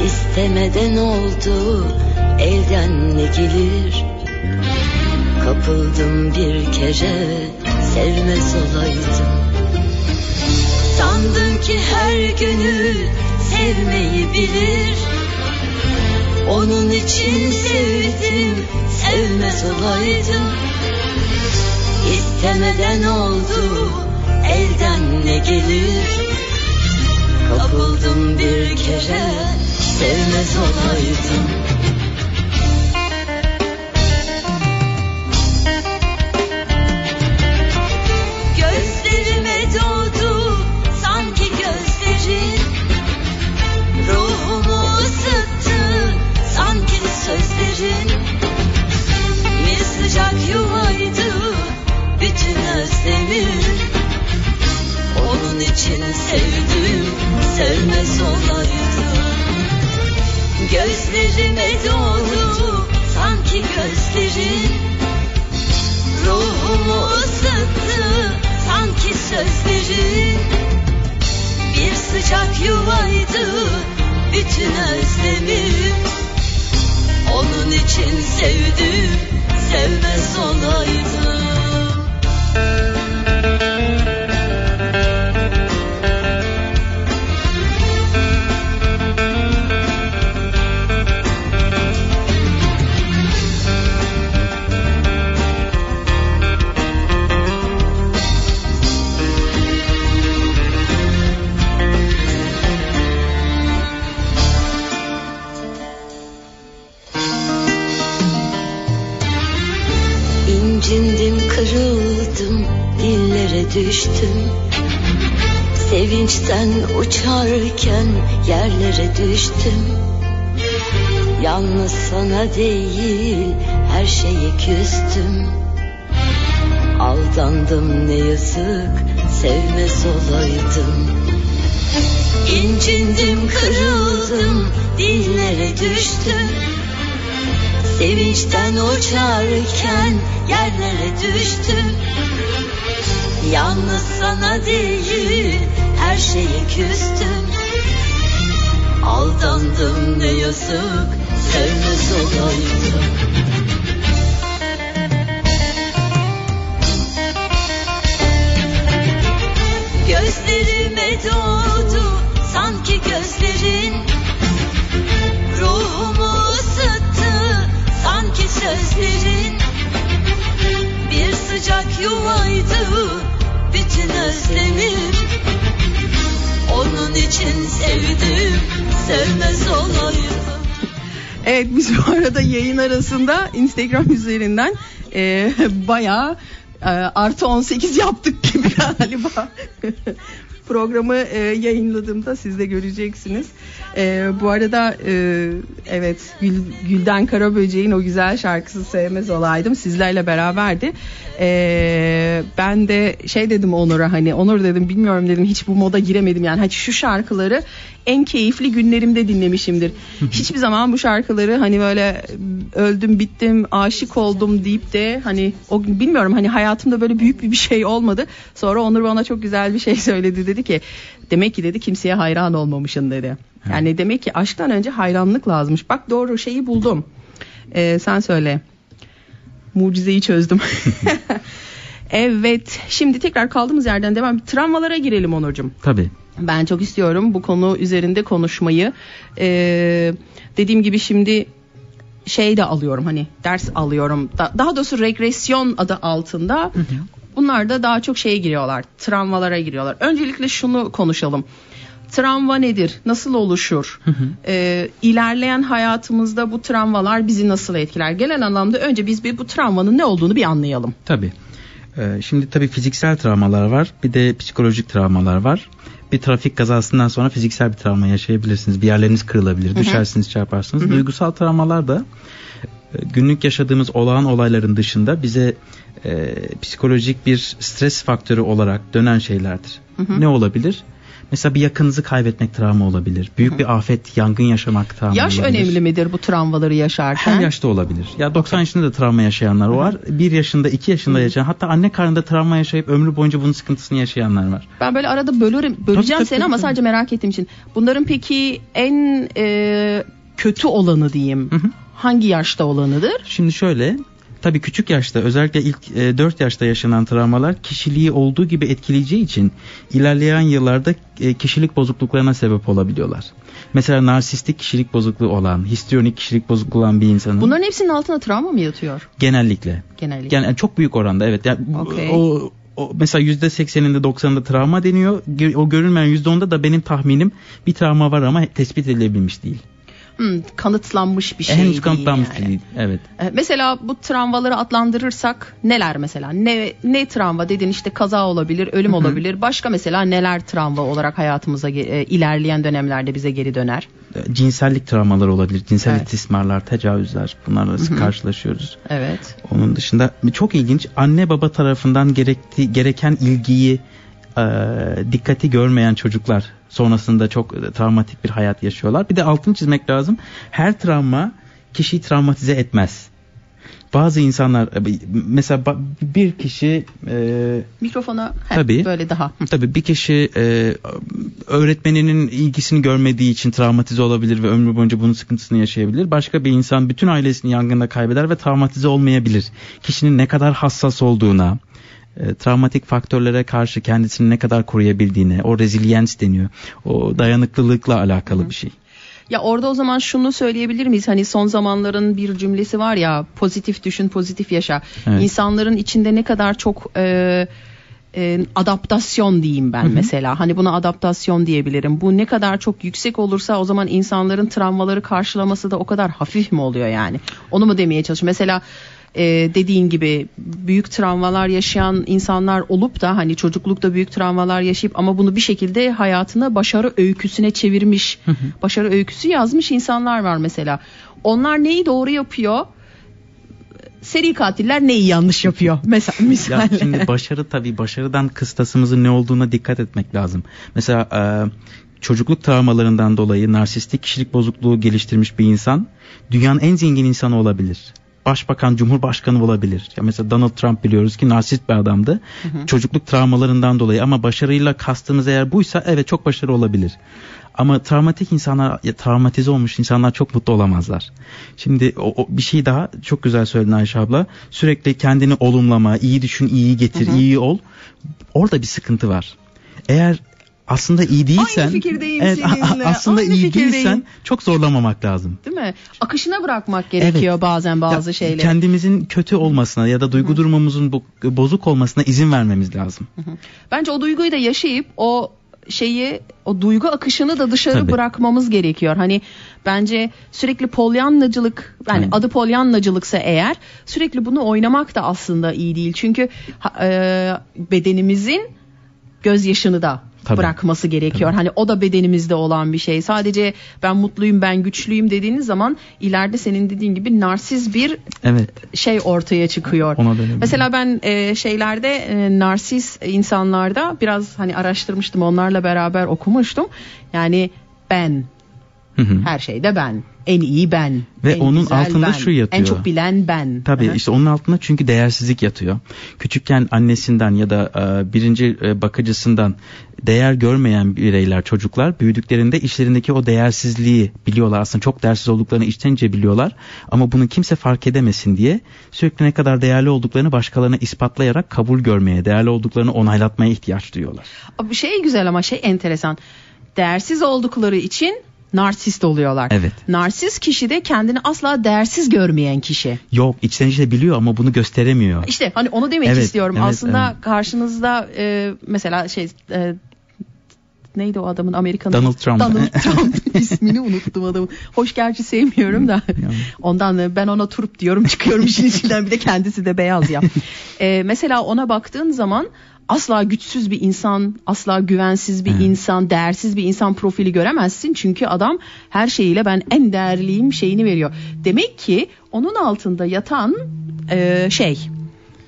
İstemeden oldu elden ne gelir? Kapıldım bir kere sevmez olaydım. Sandım ki her gönül sevmeyi bilir. Onun için sevdim sevmez olaydım. İstemeden oldu elden ne gelir? Kapıldım bir kere sevmez olaydım sevmez olaydım Gözlerime doğdu sanki gözlerin. Ruhumu ısıttı sanki sözlerin. Bir sıcak yuvaydı bütün özlemim. Onun için sevdim sevmez olaydım düştüm. Sevinçten uçarken yerlere düştüm. Yalnız sana değil her şeye küstüm. Aldandım ne yazık sevmez olaydım. İncindim kırıldım dillere düştüm. Sevinçten uçarken yerlere düştüm Yalnız sana değil her şeye küstüm. Aldandım ne yazık sevmez olaydım Gözlerime doğdu sanki gözlerin. Ruhumu ısıttı sanki sözlerin. Bir sıcak yuvaydı özlemim Onun için sevdim. Sevmez olaydım Evet biz bu arada yayın arasında Instagram üzerinden e, bayağı e, artı 18 yaptık gibi galiba. Programı e, yayınladığımda siz de göreceksiniz. E, bu arada e, evet Gül, Gülden Karaböcek'in o güzel şarkısı sevmez olaydım sizlerle beraberdi. E, ben de şey dedim Onur'a hani Onur dedim bilmiyorum dedim hiç bu moda giremedim yani hani şu şarkıları en keyifli günlerimde dinlemişimdir. Hiçbir zaman bu şarkıları hani böyle öldüm bittim aşık oldum deyip de hani o bilmiyorum hani hayatımda böyle büyük bir şey olmadı. Sonra Onur bana çok güzel bir şey söyledi dedi ki demek ki dedi kimseye hayran olmamışsın dedi. Yani demek ki aşktan önce hayranlık lazımmış. Bak doğru şeyi buldum. Ee, sen söyle. Mucizeyi çözdüm. evet şimdi tekrar kaldığımız yerden devam. Travmalara girelim Onurcuğum. Tabii. Ben çok istiyorum bu konu üzerinde konuşmayı. Ee, dediğim gibi şimdi şey de alıyorum hani ders alıyorum. Da- daha doğrusu regresyon adı altında. Bunlar da daha çok şeye giriyorlar. Travmalara giriyorlar. Öncelikle şunu konuşalım. Travma nedir? Nasıl oluşur? Ee, ilerleyen hayatımızda bu travmalar bizi nasıl etkiler? Gelen anlamda önce biz bir bu travmanın ne olduğunu bir anlayalım. Tabii. Ee, şimdi tabii fiziksel travmalar var. Bir de psikolojik travmalar var. Bir trafik kazasından sonra fiziksel bir travma yaşayabilirsiniz. Bir yerleriniz kırılabilir. Düşersiniz, çarparsınız. Duygusal travmalar da e, günlük yaşadığımız olağan olayların dışında bize e, psikolojik bir stres faktörü olarak dönen şeylerdir. Ne olabilir? Mesela bir yakınınızı kaybetmek travma olabilir. Büyük bir afet, yangın yaşamak travma Yaş olabilir. önemli midir bu travmaları yaşarken? Her yaşta olabilir. Ya 90 yaşında da travma yaşayanlar var. 1 yaşında, 2 yaşında yaşayan, hatta anne karnında travma yaşayıp ömrü boyunca bunun sıkıntısını yaşayanlar var. Ben böyle arada bölürüm, böleceğim Tabii, seni tabii, ama tabii. sadece merak ettiğim için. Bunların peki en e, kötü olanı diyeyim. Hı hı. Hangi yaşta olanıdır? Şimdi şöyle, tabii küçük yaşta özellikle ilk e, 4 yaşta yaşanan travmalar kişiliği olduğu gibi etkileyeceği için ilerleyen yıllarda e, kişilik bozukluklarına sebep olabiliyorlar. Mesela narsistik kişilik bozukluğu olan, histrionik kişilik bozukluğu olan bir insanın Bunların hepsinin altına travma mı yatıyor genellikle genellikle? Yani çok büyük oranda evet. Yani Okey. o, o mesela yüzde sekseninde doksanında travma deniyor. O görünmeyen yüzde onda da benim tahminim bir travma var ama tespit edilebilmiş değil. Hmm, kanıtlanmış bir şey Henüz değil kanıtlanmış yani. değil. Evet. E, Mesela bu travmaları adlandırırsak neler mesela? Ne ne travma dedin işte kaza olabilir, ölüm olabilir. Başka mesela neler travma olarak hayatımıza e, ilerleyen dönemlerde bize geri döner? E, Cinsellik travmalar olabilir. Cinsel Evet. istismarlar, tecavüzler bunlarla karşılaşıyoruz. Evet. Onun dışında çok ilginç anne baba tarafından gerekti, gereken ilgiyi e, dikkati görmeyen çocuklar sonrasında çok travmatik bir hayat yaşıyorlar. Bir de altını çizmek lazım. Her travma kişiyi travmatize etmez. Bazı insanlar e, mesela bir kişi e, Mikrofona heh, Tabii. böyle daha. Tabii bir kişi e, öğretmeninin ilgisini görmediği için travmatize olabilir ve ömrü boyunca bunun sıkıntısını yaşayabilir. Başka bir insan bütün ailesini yangında kaybeder ve travmatize olmayabilir. Kişinin ne kadar hassas olduğuna, e, travmatik faktörlere karşı kendisini ne kadar koruyabildiğine, o resilience deniyor. O dayanıklılıkla alakalı bir şey. Ya orada o zaman şunu söyleyebilir miyiz? Hani son zamanların bir cümlesi var ya pozitif düşün pozitif yaşa. Evet. İnsanların içinde ne kadar çok e, e, adaptasyon diyeyim ben mesela. Hani buna adaptasyon diyebilirim. Bu ne kadar çok yüksek olursa o zaman insanların travmaları karşılaması da o kadar hafif mi oluyor yani? Onu mu demeye çalışıyorum? Mesela e, dediğin gibi büyük travmalar yaşayan insanlar olup da hani çocuklukta büyük travmalar yaşayıp ama bunu bir şekilde hayatına başarı öyküsüne çevirmiş, başarı öyküsü yazmış insanlar var mesela. Onlar neyi doğru yapıyor? Seri katiller neyi yanlış yapıyor? Mesela Ya misal. şimdi başarı tabii başarıdan kıstasımızın ne olduğuna dikkat etmek lazım. Mesela e, çocukluk travmalarından dolayı narsistik kişilik bozukluğu geliştirmiş bir insan dünyanın en zengin insanı olabilir. Başbakan, cumhurbaşkanı olabilir. Ya mesela Donald Trump biliyoruz ki narsist bir adamdı. Çocukluk travmalarından dolayı ama başarıyla kastımız eğer buysa evet çok başarılı olabilir. Ama travmatik insanlar, travmatize olmuş insanlar çok mutlu olamazlar. Şimdi o, o- bir şey daha çok güzel söyledin Ayşe abla. Sürekli kendini olumlama, iyi düşün, iyi getir, iyi ol. Orada bir sıkıntı var. Eğer aslında iyi değilsen, fikirdeyim evet, seninle, aslında aynı iyi fikirdeyim. değilsen çok zorlamamak lazım. Değil mi? Akışına bırakmak gerekiyor bazen bazı Ya, şeyleri. Kendimizin kötü olmasına ya da duygu durumumuzun bu- bozuk olmasına izin vermemiz lazım. Bence o duyguyu da yaşayıp o şeyi o duygu akışını da dışarı Tabii. bırakmamız gerekiyor. Hani bence sürekli polyannacılık yani Aynen. adı polyannacılıksa eğer sürekli bunu oynamak da aslında iyi değil. Çünkü e, bedenimizin gözyaşını da Tabii. bırakması gerekiyor. Hani o da bedenimizde olan bir şey. Sadece ben mutluyum, ben güçlüyüm dediğiniz zaman ileride senin dediğin gibi narsiz bir Evet. şey ortaya çıkıyor. Ona. Mesela ben e, şeylerde e, narsis insanlarda biraz hani araştırmıştım onlarla beraber okumuştum. Yani ben Hı hı. her şeyde ben. En iyi ben. Ve en onun güzel altında ben, şu yatıyor. En çok bilen ben. Tabii Aha. işte onun altında çünkü değersizlik yatıyor. Küçükken annesinden ya da e, birinci e, bakıcısından değer görmeyen bireyler, çocuklar büyüdüklerinde işlerindeki o değersizliği biliyorlar. Aslında çok değersiz olduklarını içten içe biliyorlar. Ama bunu kimse fark edemesin diye sürekli ne kadar değerli olduklarını başkalarına ispatlayarak kabul görmeye, değerli olduklarını onaylatmaya ihtiyaç duyuyorlar. Bu şey güzel ama şey enteresan. Değersiz oldukları için narsist oluyorlar. Evet. Narsist kişi de kendini asla değersiz görmeyen kişi. Yok içten içe biliyor ama bunu gösteremiyor. İşte hani onu demek Evet, istiyorum. evet, Aslında evet. karşınızda e, mesela şey e, neydi o adamın Amerikan Donald Trump. Donald Trump ismini unuttum adamın. Hoş gerçi sevmiyorum da. Ondan e, ben ona Turp diyorum çıkıyorum işin içinden bir de kendisi de beyaz ya. E, mesela ona baktığın zaman asla güçsüz bir insan, asla güvensiz bir Evet. insan, değersiz bir insan profili göremezsin. Çünkü adam her şeyiyle ben en değerliyim şeyini veriyor. Demek ki onun altında yatan e, şey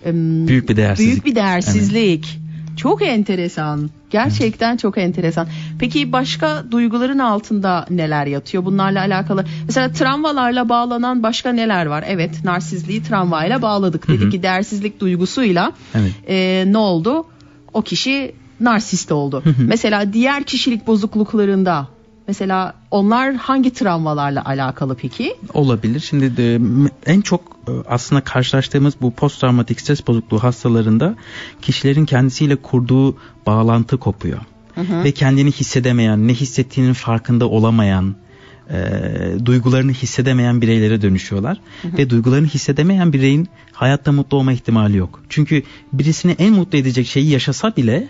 em, Büyük bir değersizlik. Büyük bir değersizlik. Çok enteresan. Gerçekten çok enteresan. Peki başka duyguların altında neler yatıyor? Bunlarla alakalı mesela travmalarla bağlanan başka neler var? Evet, narsizliği travmayla bağladık. Dedik ki değersizlik duygusuyla Evet. e, ne oldu? O kişi narsist oldu. mesela diğer kişilik bozukluklarında mesela onlar hangi travmalarla alakalı peki? Olabilir. Şimdi de, en çok e, aslında karşılaştığımız bu post travmatik stres bozukluğu hastalarında kişilerin kendisiyle kurduğu bağlantı kopuyor. Ve kendini hissedemeyen, ne hissettiğinin farkında olamayan, e, duygularını hissedemeyen bireylere dönüşüyorlar. Ve duygularını hissedemeyen bireyin hayatta mutlu olma ihtimali yok. Çünkü birisini en mutlu edecek şeyi yaşasa bile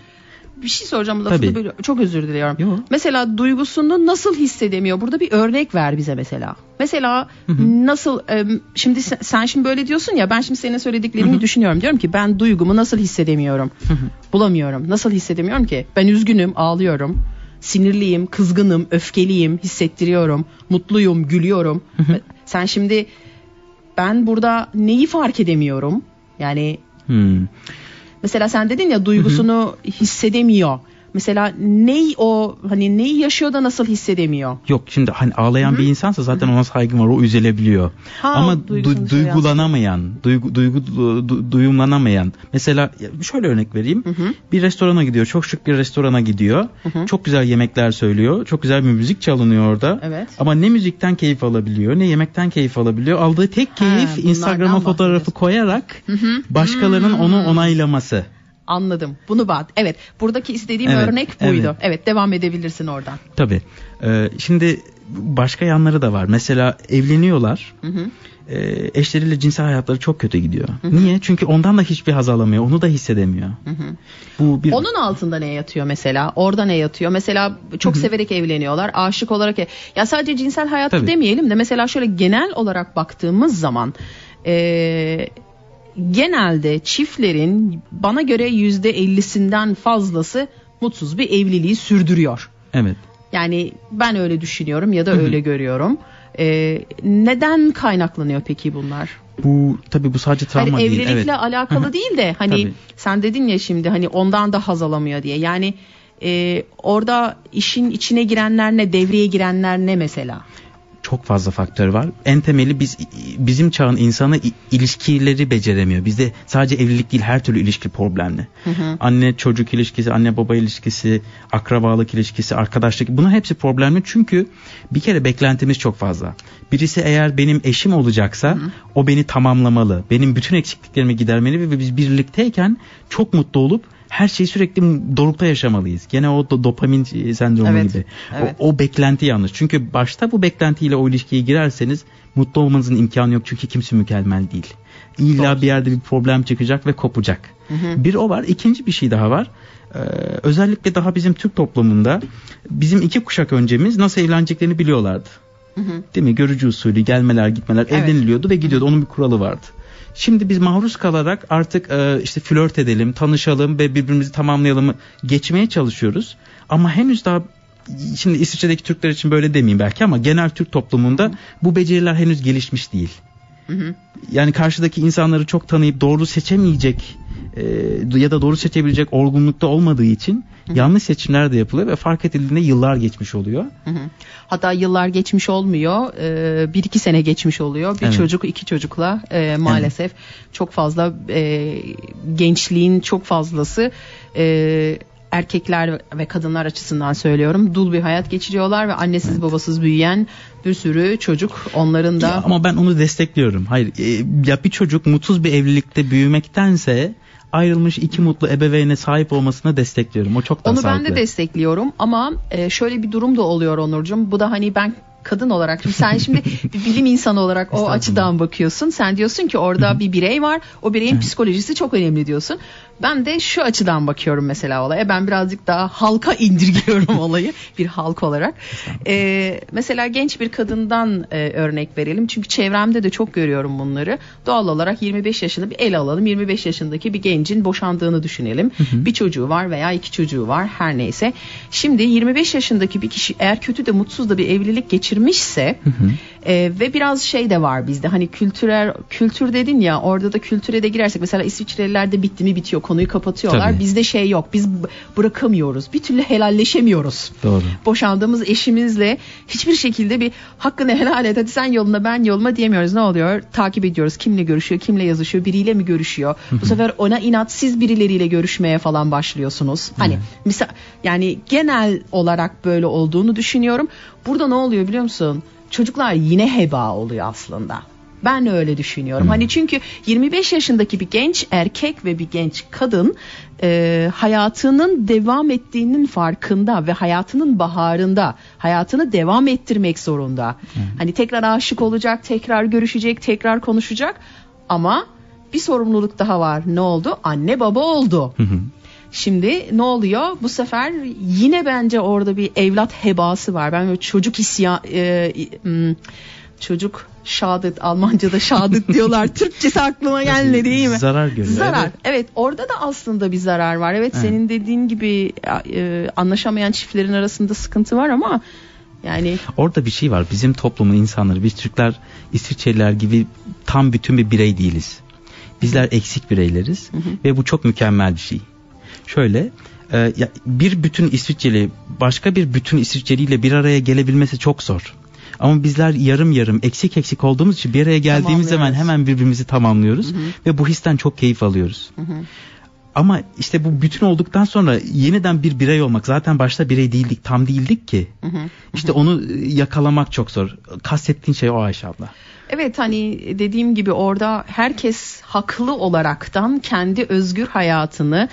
Bir şey soracağım lafını Tabii. bölüyorum. Çok özür diliyorum. Yo. Mesela duygusunu nasıl hissedemiyor? Burada bir örnek ver bize mesela. Mesela nasıl e, şimdi sen, sen şimdi böyle diyorsun ya ben şimdi senin söylediklerini düşünüyorum. Diyorum ki ben duygumu nasıl hissedemiyorum? Bulamıyorum. Nasıl hissedemiyorum ki? Ben üzgünüm, ağlıyorum. Sinirliyim, kızgınım, öfkeliyim, hissettiriyorum. Mutluyum, gülüyorum. sen şimdi ben burada neyi fark edemiyorum? Yani hmm, Mesela sen dedin ya duygusunu hissedemiyor. Mesela ney o hani neyi yaşıyor da nasıl hissedemiyor? Yok şimdi hani ağlayan bir insansa zaten ona saygım var o üzülebiliyor. Ha, Ama du- şey duygulanamayan, duygu, duygu du- du- duyumlanamayan. Mesela şöyle örnek vereyim. Bir restorana gidiyor. Çok şık bir restorana gidiyor. Çok güzel yemekler söylüyor. Çok güzel bir müzik çalınıyor orada. Evet. Ama ne müzikten keyif alabiliyor, ne yemekten keyif alabiliyor. Aldığı tek keyif bunlardan Instagram'a fotoğrafı koyarak başkalarının Hmm. onu onaylaması. Anladım. Bunu bat. Evet. Buradaki istediğim Evet, örnek buydu. Evet. evet. devam edebilirsin oradan. Tabii. Ee, şimdi başka yanları da var. Mesela evleniyorlar. Ee, eşleriyle cinsel hayatları çok kötü gidiyor. Niye? Çünkü ondan da hiçbir haz alamıyor. Onu da hissedemiyor. Bu bir Onun altında ne yatıyor mesela? Orada ne yatıyor? Mesela çok severek evleniyorlar. Aşık olarak e- ya sadece cinsel hayatı Tabii. demeyelim de mesela şöyle genel olarak baktığımız zaman e, genelde çiftlerin bana göre yüzde ellisinden fazlası mutsuz bir evliliği sürdürüyor. evet. Yani ben öyle düşünüyorum ya da öyle görüyorum. E, neden kaynaklanıyor peki bunlar? Bu tabii bu sadece travma hani değil. evlilikle Evet. alakalı değil de hani Tabii. sen dedin ya şimdi hani ondan da haz alamıyor diye. Yani e, orada işin içine girenler ne, devreye girenler ne mesela? Çok fazla faktör var. En temeli biz bizim çağın insanı ilişkileri beceremiyor. Bizde sadece evlilik değil her türlü ilişki problemli. Anne çocuk ilişkisi, anne baba ilişkisi, akrabalık ilişkisi, arkadaşlık bunun hepsi problemli. Çünkü bir kere beklentimiz çok fazla. Birisi eğer benim eşim olacaksa o beni tamamlamalı. Benim bütün eksikliklerimi gidermeli ve biz birlikteyken çok mutlu olup her şeyi sürekli dorukta yaşamalıyız. Gene o do- dopamin sendromu Evet, gibi. evet. O, o beklenti yanlış. Çünkü başta bu beklentiyle o ilişkiye girerseniz mutlu olmanızın imkanı yok. Çünkü kimse mükemmel değil. İlla bir yerde bir problem çıkacak ve kopacak. Bir o var. İkinci bir şey daha var. Ee, özellikle daha bizim Türk toplumunda bizim iki kuşak öncemiz nasıl evleneceklerini biliyorlardı. Değil mi? Görücü usulü gelmeler gitmeler Evet. evleniliyordu ve gidiyordu. Onun bir kuralı vardı. Şimdi biz maruz kalarak artık e, işte flört edelim, tanışalım ve birbirimizi tamamlayalım geçmeye çalışıyoruz. Ama henüz daha şimdi İsviçre'deki Türkler için böyle demeyeyim belki ama genel Türk toplumunda bu beceriler henüz gelişmiş değil. Yani karşıdaki insanları çok tanıyıp doğru seçemeyecek e, ya da doğru seçebilecek olgunlukta olmadığı için yanlış seçimler de yapılıyor ve fark edildiğinde yıllar geçmiş oluyor. Hı hı. Hatta yıllar geçmiş olmuyor, e, bir iki sene geçmiş oluyor. Bir Evet. çocuk, iki çocukla e, maalesef çok fazla e, gençliğin çok fazlası e, erkekler ve kadınlar açısından söylüyorum. Dul bir hayat geçiriyorlar ve annesiz babasız büyüyen bir sürü çocuk onların da Ya ama ben onu destekliyorum. Hayır e, ya bir çocuk mutsuz bir evlilikte büyümektense ayrılmış iki mutlu ebeveyne sahip olmasını destekliyorum. O çok daha Onu ben sağlıklı. de destekliyorum ama e, şöyle bir durum da oluyor Onurcuğum. Bu da hani ben kadın olarak şimdi sen şimdi bir bilim insanı olarak o açıdan bakıyorsun. Sen diyorsun ki orada bir birey var. O bireyin psikolojisi çok önemli diyorsun. Ben de şu açıdan bakıyorum mesela olaya. Ben birazcık daha halka indirgiyorum olayı bir halk olarak. E, mesela genç bir kadından e, örnek verelim. Çünkü çevremde de çok görüyorum bunları. Doğal olarak 25 yaşında bir el alalım. 25 yaşındaki bir gencin boşandığını düşünelim. Bir çocuğu var veya iki çocuğu var her neyse. Şimdi 25 yaşındaki bir kişi eğer kötü de mutsuz da bir evlilik geçirmişse Ee, ve biraz şey de var bizde hani kültürel kültür dedin ya orada da kültüre de girersek mesela İsviçrelilerde bitti mi bitiyor konuyu kapatıyorlar. Tabii. Bizde şey yok biz bırakamıyoruz bir türlü helalleşemiyoruz. Doğru. Boşandığımız eşimizle hiçbir şekilde bir hakkını helal et hadi sen yoluna ben yoluma diyemiyoruz. Ne oluyor? Takip ediyoruz kimle görüşüyor kimle yazışıyor biriyle mi görüşüyor. Bu sefer ona inat siz birileriyle görüşmeye falan başlıyorsunuz. Hani misal yani genel olarak böyle olduğunu düşünüyorum. Burada ne oluyor biliyor musun? Çocuklar yine heba oluyor aslında. Ben öyle düşünüyorum. Hani çünkü 25 yaşındaki bir genç erkek ve bir genç kadın e, hayatının devam ettiğinin farkında ve hayatının baharında hayatını devam ettirmek zorunda. Hani tekrar aşık olacak, tekrar görüşecek, tekrar konuşacak ama bir sorumluluk daha var. Ne oldu? Anne baba oldu. Şimdi ne oluyor? Bu sefer yine bence orada bir evlat hebası var. Ben böyle çocuk isyan e, hmm, çocuk şadet Almanca'da şadet diyorlar. Türkçesi aklıma gelmedi değil mi? Zarar görüyor. Zarar. Evet. Evet. orada da aslında bir zarar var. Evet, Evet. senin dediğin gibi e, anlaşamayan çiftlerin arasında sıkıntı var ama yani Orada bir şey var. Bizim toplumun insanları, biz Türkler İsviçreliler gibi tam bütün bir birey değiliz. Bizler eksik bireyleriz ve bu çok mükemmel bir şey. Şöyle e, ya bir bütün İsviçreli başka bir bütün İsviçreliyle bir araya gelebilmesi çok zor. Ama bizler yarım yarım eksik eksik olduğumuz için bir araya geldiğimiz zaman hemen birbirimizi tamamlıyoruz ve bu histen çok keyif alıyoruz. Ama işte bu bütün olduktan sonra yeniden bir birey olmak zaten başta birey değildik tam değildik ki. İşte onu e, yakalamak çok zor. Kastettiğin şey o Ayşe abla. Evet hani dediğim gibi orada herkes haklı olaraktan kendi özgür hayatını,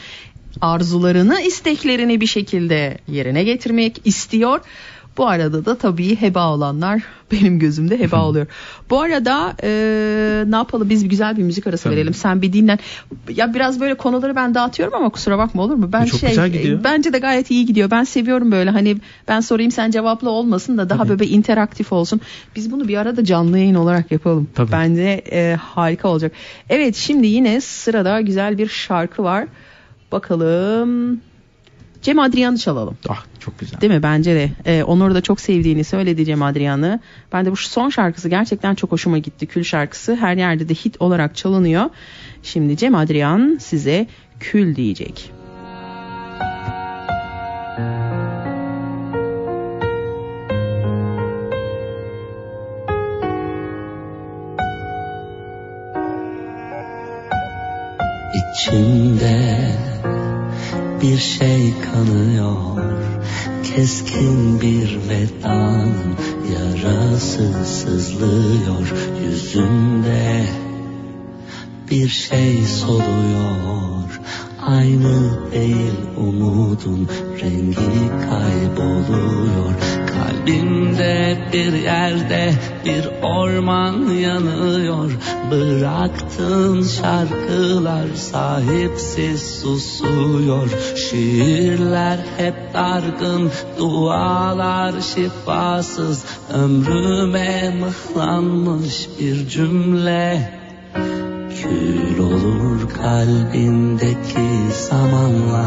arzularını, isteklerini bir şekilde yerine getirmek istiyor. Bu arada da tabii heba olanlar benim gözümde heba oluyor. Bu arada e, ne yapalım biz bir güzel bir müzik arası Tabii. verelim. Sen bir dinlen. Ya biraz böyle konuları ben dağıtıyorum ama kusura bakma olur mu? Ben E, çok şey güzel gidiyor. e, bence de gayet iyi gidiyor. Ben seviyorum böyle hani ben sorayım sen cevapla olmasın da daha Tabii. böyle interaktif olsun. Biz bunu bir arada canlı yayın olarak yapalım. Tabii. Bence e, harika olacak. Evet şimdi yine sırada güzel bir şarkı var. Bakalım. Cem Adrian'ı çalalım. Ah çok güzel. Değil mi? Bence de. Ee, Onur da çok sevdiğini söyledi Cem Adrian'ı. Ben de bu son şarkısı gerçekten çok hoşuma gitti. Kül şarkısı her yerde de hit olarak çalınıyor. Şimdi Cem Adrian size kül diyecek. İçimde bir şey kanıyor. Keskin bir vedan yarası sızlıyor Yüzümde bir şey soluyor Aynı değil umudun rengi kayboluyor. Kalbimde bir yerde bir orman yanıyor. Bıraktığın şarkılar sahipsiz susuyor. Şiirler hep dargın, dualar şifasız. Ömrüme mıhlanmış bir cümle Kül olur kalbindeki zamanla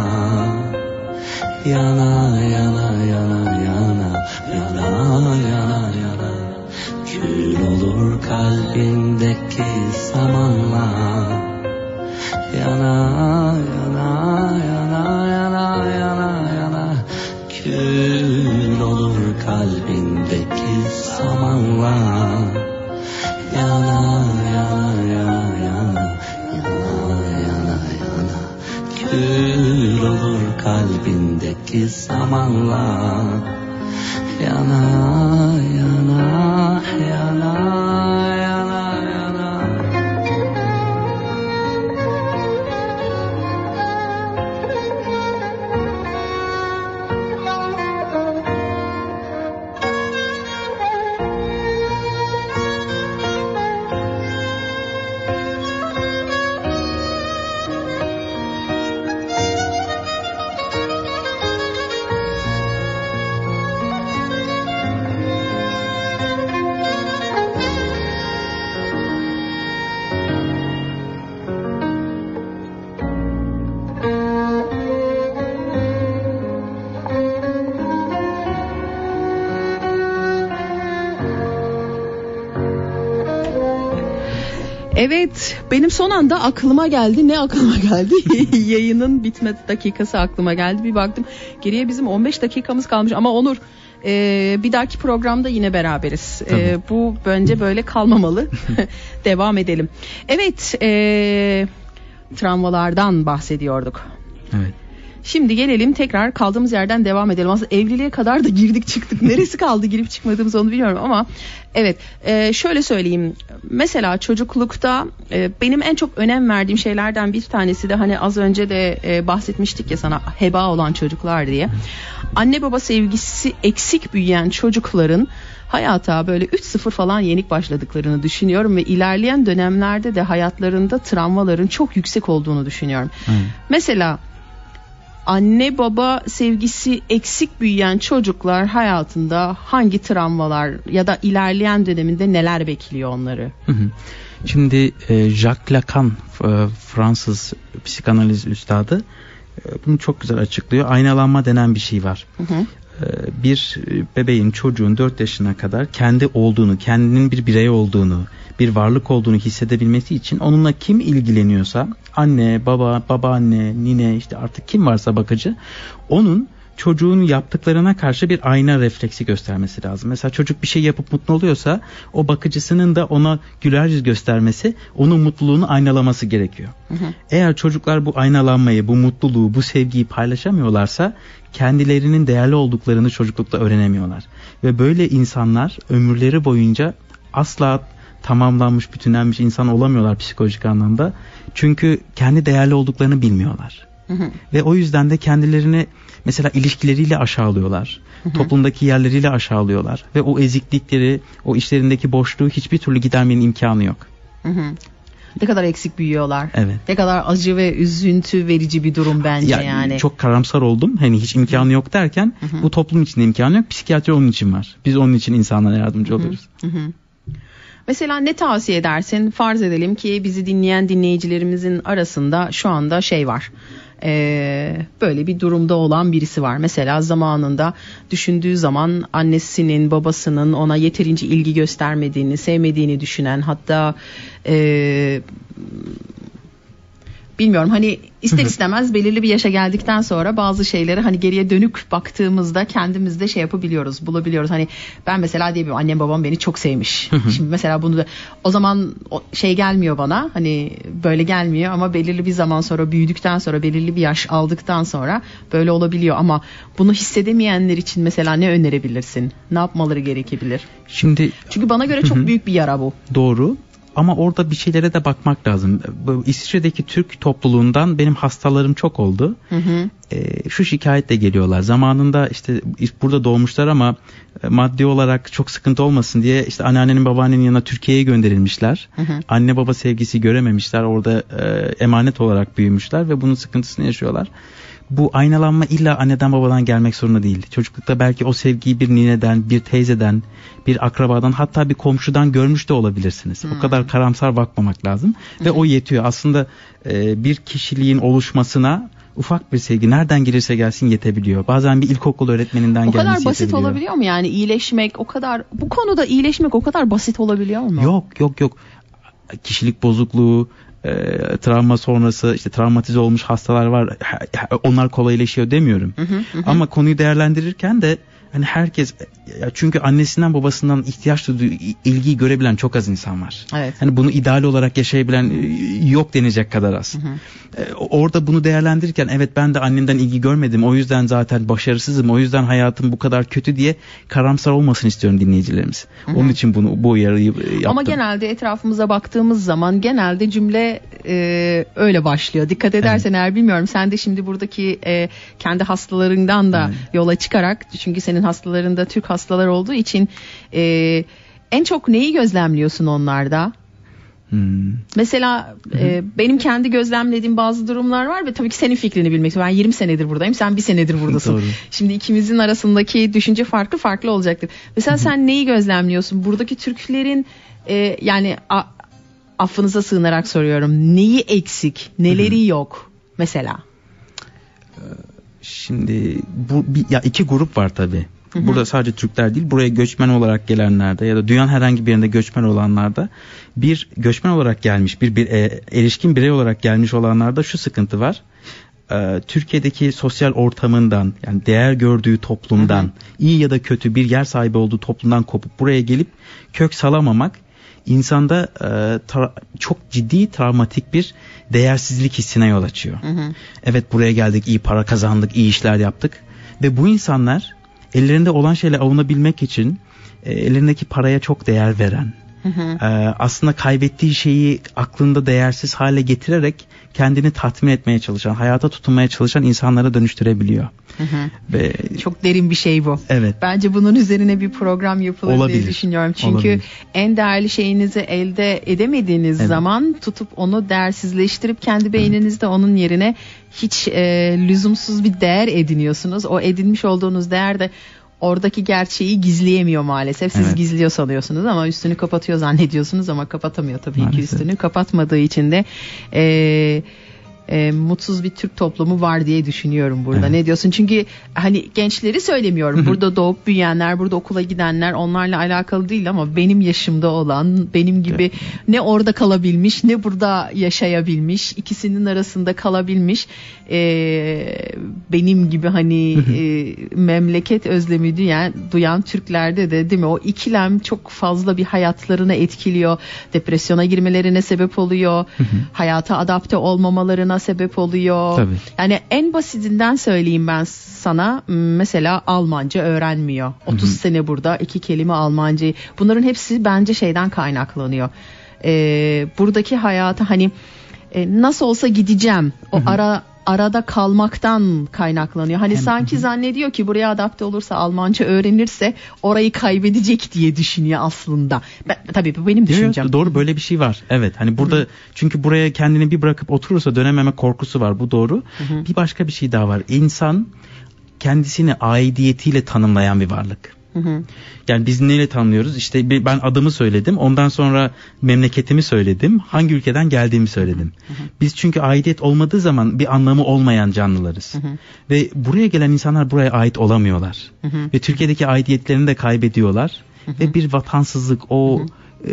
Yana yana yana yana yana yana yana. Kül olur kalbindeki zamanla Yana yana yana yana yana yana. Kül olur kalbindeki zamanla Yana yana yana yana yana yana Kül olur kalbindeki zamanla yana yana yana yana Evet benim son anda aklıma geldi. Ne aklıma geldi? Yayının bitme dakikası aklıma geldi. Bir baktım geriye bizim 15 dakikamız kalmış ama Onur e, bir dahaki programda yine beraberiz. E, Tabii. bu bence böyle kalmamalı. Devam edelim. Evet e, travmalardan bahsediyorduk. Evet. Şimdi gelelim tekrar kaldığımız yerden devam edelim. Aslında evliliğe kadar da girdik çıktık. Neresi kaldı girip çıkmadığımız onu bilmiyorum ama evet e, şöyle söyleyeyim. Mesela çocuklukta e, benim en çok önem verdiğim şeylerden bir tanesi de hani az önce de e, bahsetmiştik ya sana heba olan çocuklar diye. Anne baba sevgisi eksik büyüyen çocukların hayata böyle 3-0 falan yenik başladıklarını düşünüyorum ve ilerleyen dönemlerde de hayatlarında travmaların çok yüksek olduğunu düşünüyorum. Evet. Mesela anne baba sevgisi eksik büyüyen çocuklar hayatında hangi travmalar ya da ilerleyen döneminde neler bekliyor onları? Şimdi e, Jacques Lacan e, Fransız psikanaliz üstadı e, bunu çok güzel açıklıyor. Aynalanma denen bir şey var. Hı hı. Bir bebeğin çocuğun 4 yaşına kadar kendi olduğunu, kendinin bir birey olduğunu, bir varlık olduğunu hissedebilmesi için onunla kim ilgileniyorsa anne, baba, babaanne, nine işte artık kim varsa bakıcı onun çocuğun yaptıklarına karşı bir ayna refleksi göstermesi lazım. Mesela çocuk bir şey yapıp mutlu oluyorsa o bakıcısının da ona güler yüz göstermesi onun mutluluğunu aynalaması gerekiyor. Eğer çocuklar bu aynalanmayı, bu mutluluğu, bu sevgiyi paylaşamıyorlarsa kendilerinin değerli olduklarını çocuklukta öğrenemiyorlar. Ve böyle insanlar ömürleri boyunca asla tamamlanmış, bütünlenmiş insan olamıyorlar psikolojik anlamda. Çünkü kendi değerli olduklarını bilmiyorlar. Ve o yüzden de kendilerini mesela ilişkileriyle aşağılıyorlar. Toplumdaki yerleriyle aşağılıyorlar. Ve o eziklikleri, o işlerindeki boşluğu hiçbir türlü gidermenin imkanı yok. Hı hı. Ne kadar eksik büyüyorlar. Evet. Ne kadar acı ve üzüntü verici bir durum bence Ya, yani. Çok karamsar oldum. Hani hiç imkanı yok derken bu toplum için de imkanı yok. Psikiyatri onun için var. Biz onun için insanlara yardımcı oluruz. Mesela ne tavsiye edersin? Farz edelim ki bizi dinleyen dinleyicilerimizin arasında şu anda şey var. Ee, böyle bir durumda olan birisi var. Mesela zamanında düşündüğü zaman annesinin, babasının ona yeterince ilgi göstermediğini, sevmediğini düşünen hatta ee, bilmiyorum hani ister istemez belirli bir yaşa geldikten sonra bazı şeyleri hani geriye dönük baktığımızda kendimizde şey yapabiliyoruz bulabiliyoruz. Hani ben mesela diyebilirim annem babam beni çok sevmiş. Şimdi mesela bunu da o zaman şey gelmiyor bana hani böyle gelmiyor ama belirli bir zaman sonra büyüdükten sonra belirli bir yaş aldıktan sonra böyle olabiliyor. Ama bunu hissedemeyenler için mesela ne önerebilirsin? Ne yapmaları gerekebilir? Şimdi çünkü bana göre çok büyük bir yara bu. Doğru ama orada bir şeylere de bakmak lazım. Bu İsviçre'deki Türk topluluğundan benim hastalarım çok oldu. Ee, şu şikayetle geliyorlar. Zamanında işte burada doğmuşlar ama e, maddi olarak çok sıkıntı olmasın diye işte anneannenin babaannenin yanına Türkiye'ye gönderilmişler. Anne baba sevgisi görememişler. Orada e, emanet olarak büyümüşler ve bunun sıkıntısını yaşıyorlar. Bu aynalanma illa anneden babadan gelmek zorunda değil. Çocuklukta belki o sevgiyi bir nineden, bir teyzeden, bir akrabadan hatta bir komşudan görmüş de olabilirsiniz. O kadar karamsar bakmamak lazım ve o yetiyor. Aslında e, bir kişiliğin oluşmasına ufak bir sevgi nereden gelirse gelsin yetebiliyor. Bazen bir ilkokul öğretmeninden O gelmesi kadar basit yetebiliyor. olabiliyor mu yani iyileşmek o kadar bu konuda iyileşmek o kadar basit olabiliyor mu? Yok yok yok. Kişilik bozukluğu, e, travma sonrası işte travmatize olmuş hastalar var. Ha- ha- Onlar kolay iyileşiyor demiyorum. Ama konuyu değerlendirirken de hani herkes ya çünkü annesinden babasından ihtiyaç duyduğu ilgiyi görebilen çok az insan var. Evet. Hani bunu ideal olarak yaşayabilen e, yok denecek kadar az. E, Orada bunu değerlendirirken evet ben de annemden ilgi görmedim. O yüzden zaten başarısızım. O yüzden hayatım bu kadar kötü diye karamsar olmasın istiyorum dinleyicilerimiz. Onun için bunu bu uyarıyı e, yaptım. Ama genelde etrafımıza baktığımız zaman genelde cümle e, öyle başlıyor. Dikkat edersen eğer bilmiyorum sen de şimdi buradaki e, kendi hastalarından da yola çıkarak çünkü senin hastalarında Türk hastalar olduğu için e, en çok neyi gözlemliyorsun onlarda? Hmm. Mesela e, benim kendi gözlemlediğim bazı durumlar var ve tabii ki senin fikrini bilmek istiyorum. Ben 20 senedir buradayım, sen bir senedir buradasın. Doğru. Şimdi ikimizin arasındaki düşünce farklı farklı olacaktır. Mesela sen neyi gözlemliyorsun? Buradaki Türklerin e, yani a, affınıza sığınarak soruyorum. Neyi eksik, neleri yok mesela? Şimdi bu bir, ya iki grup var tabi. Burada sadece Türkler değil, buraya göçmen olarak gelenlerde ya da dünyanın herhangi bir yerinde göçmen olanlarda bir göçmen olarak gelmiş, bir, bir e, erişkin birey olarak gelmiş olanlarda şu sıkıntı var. E, Türkiye'deki sosyal ortamından yani değer gördüğü toplumdan iyi ya da kötü bir yer sahibi olduğu toplumdan kopup buraya gelip kök salamamak insanda e, çok ciddi travmatik bir değersizlik hissine yol açıyor. Evet buraya geldik, iyi para kazandık, iyi işler yaptık ve bu insanlar ellerinde olan şeyle avunabilmek için e, ellerindeki paraya çok değer veren, e, aslında kaybettiği şeyi aklında değersiz hale getirerek kendini tatmin etmeye çalışan, hayata tutunmaya çalışan insanlara dönüştürebiliyor. Ve Çok derin bir şey bu. evet Bence bunun üzerine bir program yapılır diye Olabilir. düşünüyorum. Çünkü Olabilir. en değerli şeyinizi elde edemediğiniz Evet. zaman tutup onu değersizleştirip kendi beyninizde onun yerine hiç e, lüzumsuz bir değer ediniyorsunuz. O edinmiş olduğunuz değer de oradaki gerçeği gizleyemiyor maalesef. Siz Evet. gizliyor sanıyorsunuz ama üstünü kapatıyor zannediyorsunuz ama kapatamıyor tabii ki Maalesef. üstünü. Kapatmadığı için de e, e, mutsuz bir Türk toplumu var diye düşünüyorum burada. Evet. Ne diyorsun? Çünkü hani gençleri söylemiyorum. Burada doğup büyüyenler, burada okula gidenler onlarla alakalı değil ama benim yaşımda olan, benim gibi ne orada kalabilmiş, ne burada yaşayabilmiş, ikisinin arasında kalabilmiş, e, benim gibi hani e, memleket özlemi duyan, duyan Türklerde de değil mi? O ikilem çok fazla bir hayatlarını etkiliyor. Depresyona girmelerine sebep oluyor. hayata adapte olmamalarına sebep oluyor. Tabii. Yani en basitinden söyleyeyim ben sana mesela Almanca öğrenmiyor. 30 sene burada iki kelime Almanca. Bunların hepsi bence şeyden kaynaklanıyor. Ee, buradaki hayata hani e, nasıl olsa gideceğim. O ara arada kalmaktan kaynaklanıyor. Hani Hem- sanki zannediyor ki buraya adapte olursa Almanca öğrenirse orayı kaybedecek diye düşünüyor aslında. Ben, tabii bu benim düşüncem. Doğru böyle bir şey var. Evet hani burada çünkü buraya kendini bir bırakıp oturursa dönememe korkusu var. Bu doğru. Bir başka bir şey daha var. İnsan kendisini aidiyetiyle tanımlayan bir varlık. Yani biz neyle tanımlıyoruz? İşte ben adımı söyledim. Ondan sonra memleketimi söyledim. Hangi ülkeden geldiğimi söyledim. Biz çünkü aidiyet olmadığı zaman bir anlamı olmayan canlılarız. Ve buraya gelen insanlar buraya ait olamıyorlar. Ve Türkiye'deki aidiyetlerini de kaybediyorlar. Ve bir vatansızlık o e,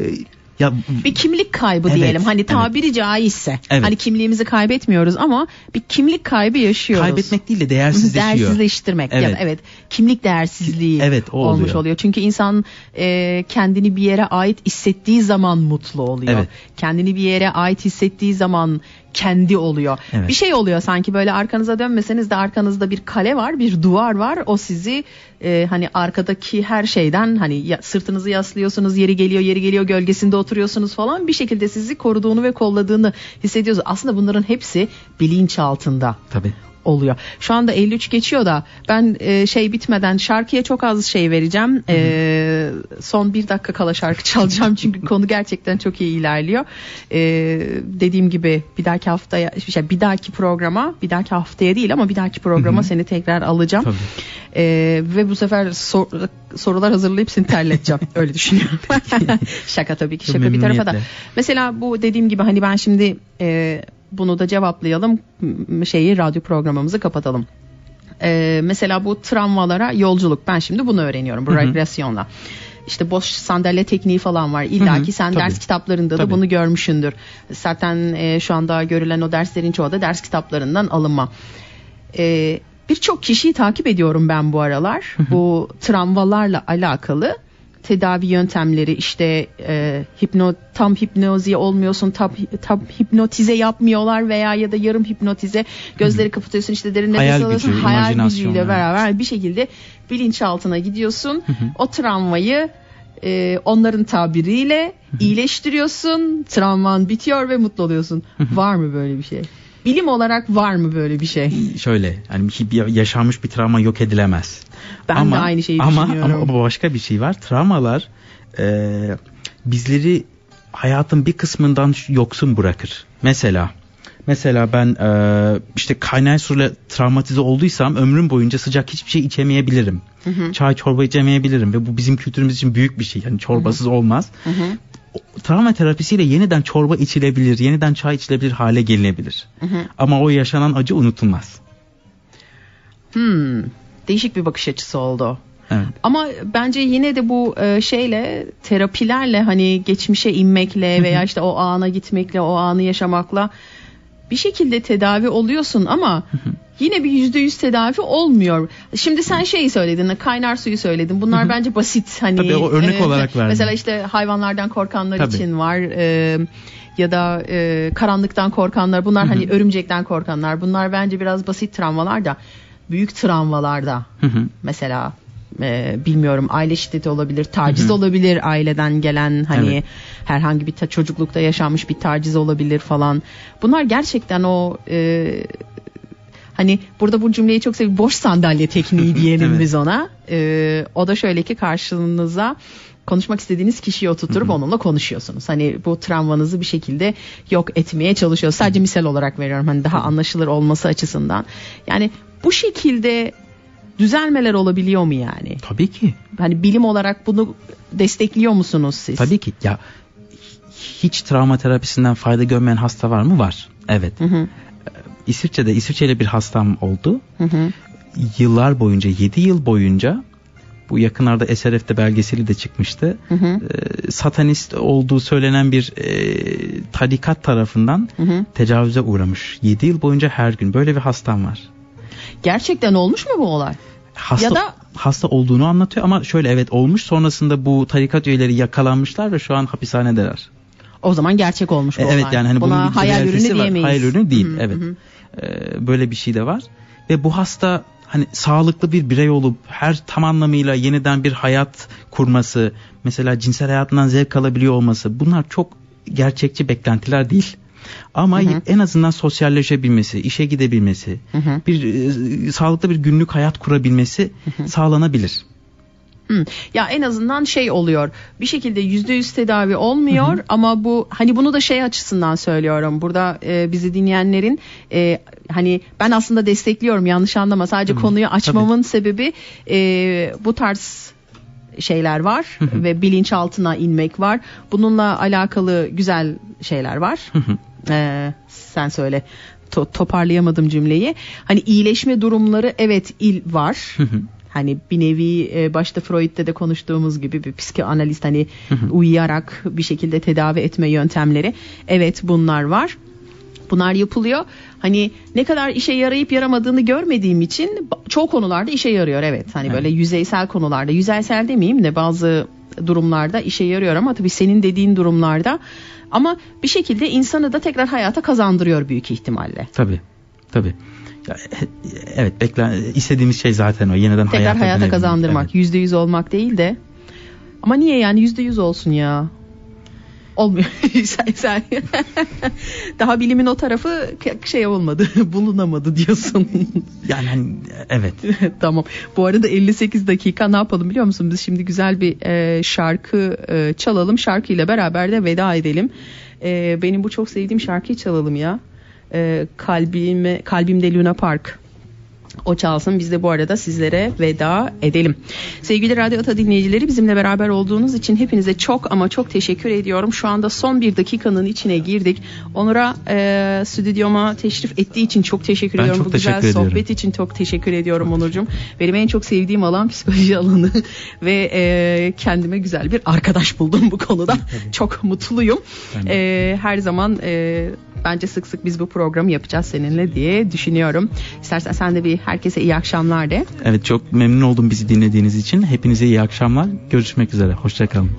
ya bir kimlik kaybı Evet, diyelim. Hani evet. tabiri caizse. Evet. Hani kimliğimizi kaybetmiyoruz ama bir kimlik kaybı yaşıyoruz. kaybetmek değil de değersizleşiyor. Değersizleştirmek. Evet. Evet. evet. Kimlik değersizliği Evet, o olmuş oluyor. oluyor. Çünkü insan e, kendini bir yere ait hissettiği zaman mutlu oluyor. Evet. Kendini bir yere ait hissettiği zaman kendi oluyor. Evet. Bir şey oluyor sanki böyle arkanıza dönmeseniz de arkanızda bir kale var, bir duvar var. O sizi e, hani arkadaki her şeyden hani ya- sırtınızı yaslıyorsunuz, yeri geliyor, yeri geliyor, gölgesinde oturuyorsunuz falan. Bir şekilde sizi koruduğunu ve kolladığını hissediyorsunuz. Aslında bunların hepsi bilinç altında Tabii. Oluyor. Şu anda 53 geçiyor da ben e, şey bitmeden şarkıya çok az şey vereceğim. E, son bir dakika kala şarkı çalacağım çünkü konu gerçekten çok iyi ilerliyor. E, dediğim gibi bir dahaki haftaya şey, bir dahaki programa bir dahaki haftaya değil ama bir dahaki programa seni tekrar alacağım. Tabii. E, ve bu sefer sor- sorular hazırlayıp seni terleteceğim. Öyle düşünüyorum. şaka tabii ki şaka bir tarafa da. Mesela bu dediğim gibi hani ben şimdi e, bunu da cevaplayalım şeyi radyo programımızı kapatalım. E, mesela bu travmalara yolculuk ben şimdi bunu öğreniyorum bu Hı hı. regresyonla. İşte boş sandalye tekniği falan var. İlla ki sen tabii. ders kitaplarında da Tabii. bunu görmüşsündür. Zaten e, şu anda görülen o derslerin çoğu da ders kitaplarından alınma. E, Birçok kişiyi takip ediyorum ben bu aralar. bu travmalarla alakalı tedavi yöntemleri işte e, hipno tam hipnozi olmuyorsun tam, tam hipnotize yapmıyorlar veya ya da yarım hipnotize gözleri kapatıyorsun işte derin nefes Hayal alıyorsun gücü, hayal gücüyle beraber bir şekilde bilinçaltına gidiyorsun. O travmayı e, onların tabiriyle iyileştiriyorsun. Travman bitiyor ve mutlu oluyorsun. Var mı böyle bir şey bilim olarak var mı böyle bir şey Şöyle hani bir- yaşanmış bir travma yok edilemez. Ben de aynı şeyi ama, düşünüyorum. Ama başka bir şey var. Travmalar e, bizleri hayatın bir kısmından yoksun bırakır. Mesela mesela ben e, işte kaynar suyla travmatize olduysam ömrüm boyunca sıcak hiçbir şey içemeyebilirim. Çay çorba içemeyebilirim ve bu bizim kültürümüz için büyük bir şey. Yani çorbasız olmaz. O- Travma terapisiyle yeniden çorba içilebilir, yeniden çay içilebilir hale gelinebilir. Ama o yaşanan acı unutulmaz. Hmm, değişik bir bakış açısı oldu. Evet. Ama bence yine de bu e, şeyle terapilerle hani geçmişe inmekle veya işte o ana gitmekle o anı yaşamakla bir şekilde tedavi oluyorsun ama yine bir yüzde yüz tedavi olmuyor. Şimdi sen şeyi söyledin, kaynar suyu söyledin. Bunlar bence basit hani. Tabii, o örnek olarak verdim. Mesela işte hayvanlardan korkanlar Tabii. için var. e, ya da e, karanlıktan korkanlar. Bunlar hani örümcekten korkanlar. Bunlar bence biraz basit travmalar da büyük travmalarda mesela e, bilmiyorum aile şiddeti olabilir, taciz olabilir aileden gelen hani Evet. herhangi bir ta- çocuklukta yaşanmış bir taciz olabilir falan. Bunlar gerçekten o e, hani burada bu cümleyi çok seviyorum boş sandalye tekniği diyelim Evet. biz ona. E, o da şöyle ki karşınıza konuşmak istediğiniz kişiyi oturtup onunla konuşuyorsunuz. Hani bu travmanızı bir şekilde yok etmeye çalışıyorsunuz. Sadece misal olarak veriyorum hani daha anlaşılır olması açısından. Yani bu şekilde düzelmeler olabiliyor mu yani? Tabii ki. Hani bilim olarak bunu destekliyor musunuz siz? Tabii ki. Ya hiç travma terapisinden fayda görmeyen hasta var mı? Var. Evet. Hı hı. İsviçre'de İsviçre'yle bir hastam oldu. Hı hı. Yıllar boyunca 7 yıl boyunca bu yakınlarda SRF'te belgeseli de çıkmıştı. Hı hı. Ee, satanist olduğu söylenen bir e, tarikat tarafından Hı hı. tecavüze uğramış. 7 yıl boyunca her gün böyle bir hastam var. Gerçekten olmuş mu bu olay? Hasta, Ya da- hasta olduğunu anlatıyor ama şöyle evet olmuş sonrasında bu tarikat üyeleri yakalanmışlar ve şu an hapishanedeler. O zaman gerçek olmuş bu E, evet olay. yani hani bunun Buna bir hayal ürünü var. diyemeyiz. Hayal ürünü değil Hı hı, evet. hı. Ee, böyle bir şey de var ve bu hasta hani sağlıklı bir birey olup her tam anlamıyla yeniden bir hayat kurması, mesela cinsel hayatından zevk alabiliyor olması bunlar çok gerçekçi beklentiler değil. Ama en azından sosyalleşebilmesi, işe gidebilmesi, hı. bir e, sağlıklı bir günlük hayat kurabilmesi sağlanabilir. Hı. Ya en azından şey oluyor. Bir şekilde yüzde yüz tedavi olmuyor ama bu hani bunu da şey açısından söylüyorum. Burada e, bizi dinleyenlerin e, hani ben aslında destekliyorum yanlış anlama. Sadece konuyu açmamın sebebi e, bu tarz şeyler var ve bilinçaltına inmek var. Bununla alakalı güzel şeyler var. Ee, sen söyle. To- toparlayamadım cümleyi. Hani iyileşme durumları evet il var. Hani bir nevi e, başta Freud'de de konuştuğumuz gibi bir psikanalist hani uyuyarak bir şekilde tedavi etme yöntemleri. Evet bunlar var. Bunlar yapılıyor. Hani ne kadar işe yarayıp yaramadığını görmediğim için çoğu konularda işe yarıyor evet. Hani Evet. böyle yüzeysel konularda, yüzeysel demeyeyim de bazı durumlarda işe yarıyor ama tabii senin dediğin durumlarda ama bir şekilde insanı da tekrar hayata kazandırıyor büyük ihtimalle. Tabii. Tabii. Ya, evet beklen istediğimiz şey zaten o yeniden Tekrar hayata, hayata kazandırmak. Evet. Yüzde yüz olmak değil de. Ama niye yani yüzde yüz olsun ya? Olmuyor. sen, sen- Daha bilimin o tarafı şey olmadı. Bulunamadı diyorsun. Yani hani, evet. tamam. Bu arada 58 dakika ne yapalım biliyor musun? Biz şimdi güzel bir e, şarkı e, çalalım. Şarkıyla beraber de veda edelim. E, benim bu çok sevdiğim şarkıyı çalalım ya. E, kalbime, kalbimde Luna Park. O çalsın biz de bu arada sizlere veda edelim. Sevgili Radyo Ata dinleyicileri bizimle beraber olduğunuz için hepinize çok ama çok teşekkür ediyorum. Şu anda son bir dakikanın içine girdik. Onur'a e, stüdyoma teşrif ettiği için çok teşekkür Ben ediyorum. çok Bu güzel teşekkür ediyorum. sohbet için çok teşekkür ediyorum Onurcuğum. Benim en çok sevdiğim alan psikoloji alanı ve e, kendime güzel bir arkadaş buldum bu konuda. çok mutluyum. E, her zaman e, bence sık sık biz bu programı yapacağız seninle diye düşünüyorum. İstersen sen de bir herkese iyi akşamlar de. Evet çok memnun oldum bizi dinlediğiniz için. Hepinize iyi akşamlar. Görüşmek üzere. Hoşçakalın.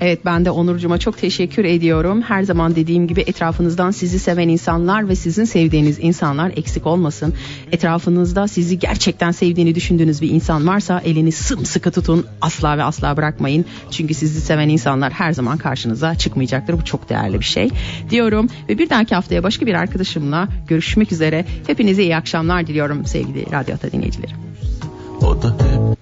Evet ben de Onurcuğuma çok teşekkür ediyorum. Her zaman dediğim gibi etrafınızdan sizi seven insanlar ve sizin sevdiğiniz insanlar eksik olmasın. Etrafınızda sizi gerçekten sevdiğini düşündüğünüz bir insan varsa elini sımsıkı tutun. Asla ve asla bırakmayın. Çünkü sizi seven insanlar her zaman karşınıza çıkmayacaktır. Bu çok değerli bir şey diyorum. Ve bir dahaki haftaya başka bir arkadaşımla görüşmek üzere. Hepinize iyi akşamlar diliyorum sevgili Radyo Ata dinleyicileri. O da hep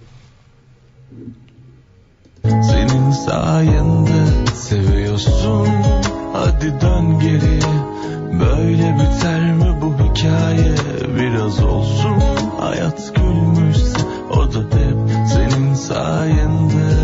sayende seviyorsun. Hadi dön geriye Böyle biter mi bu hikaye? Biraz olsun. Hayat gülmüşse O da hep senin sayende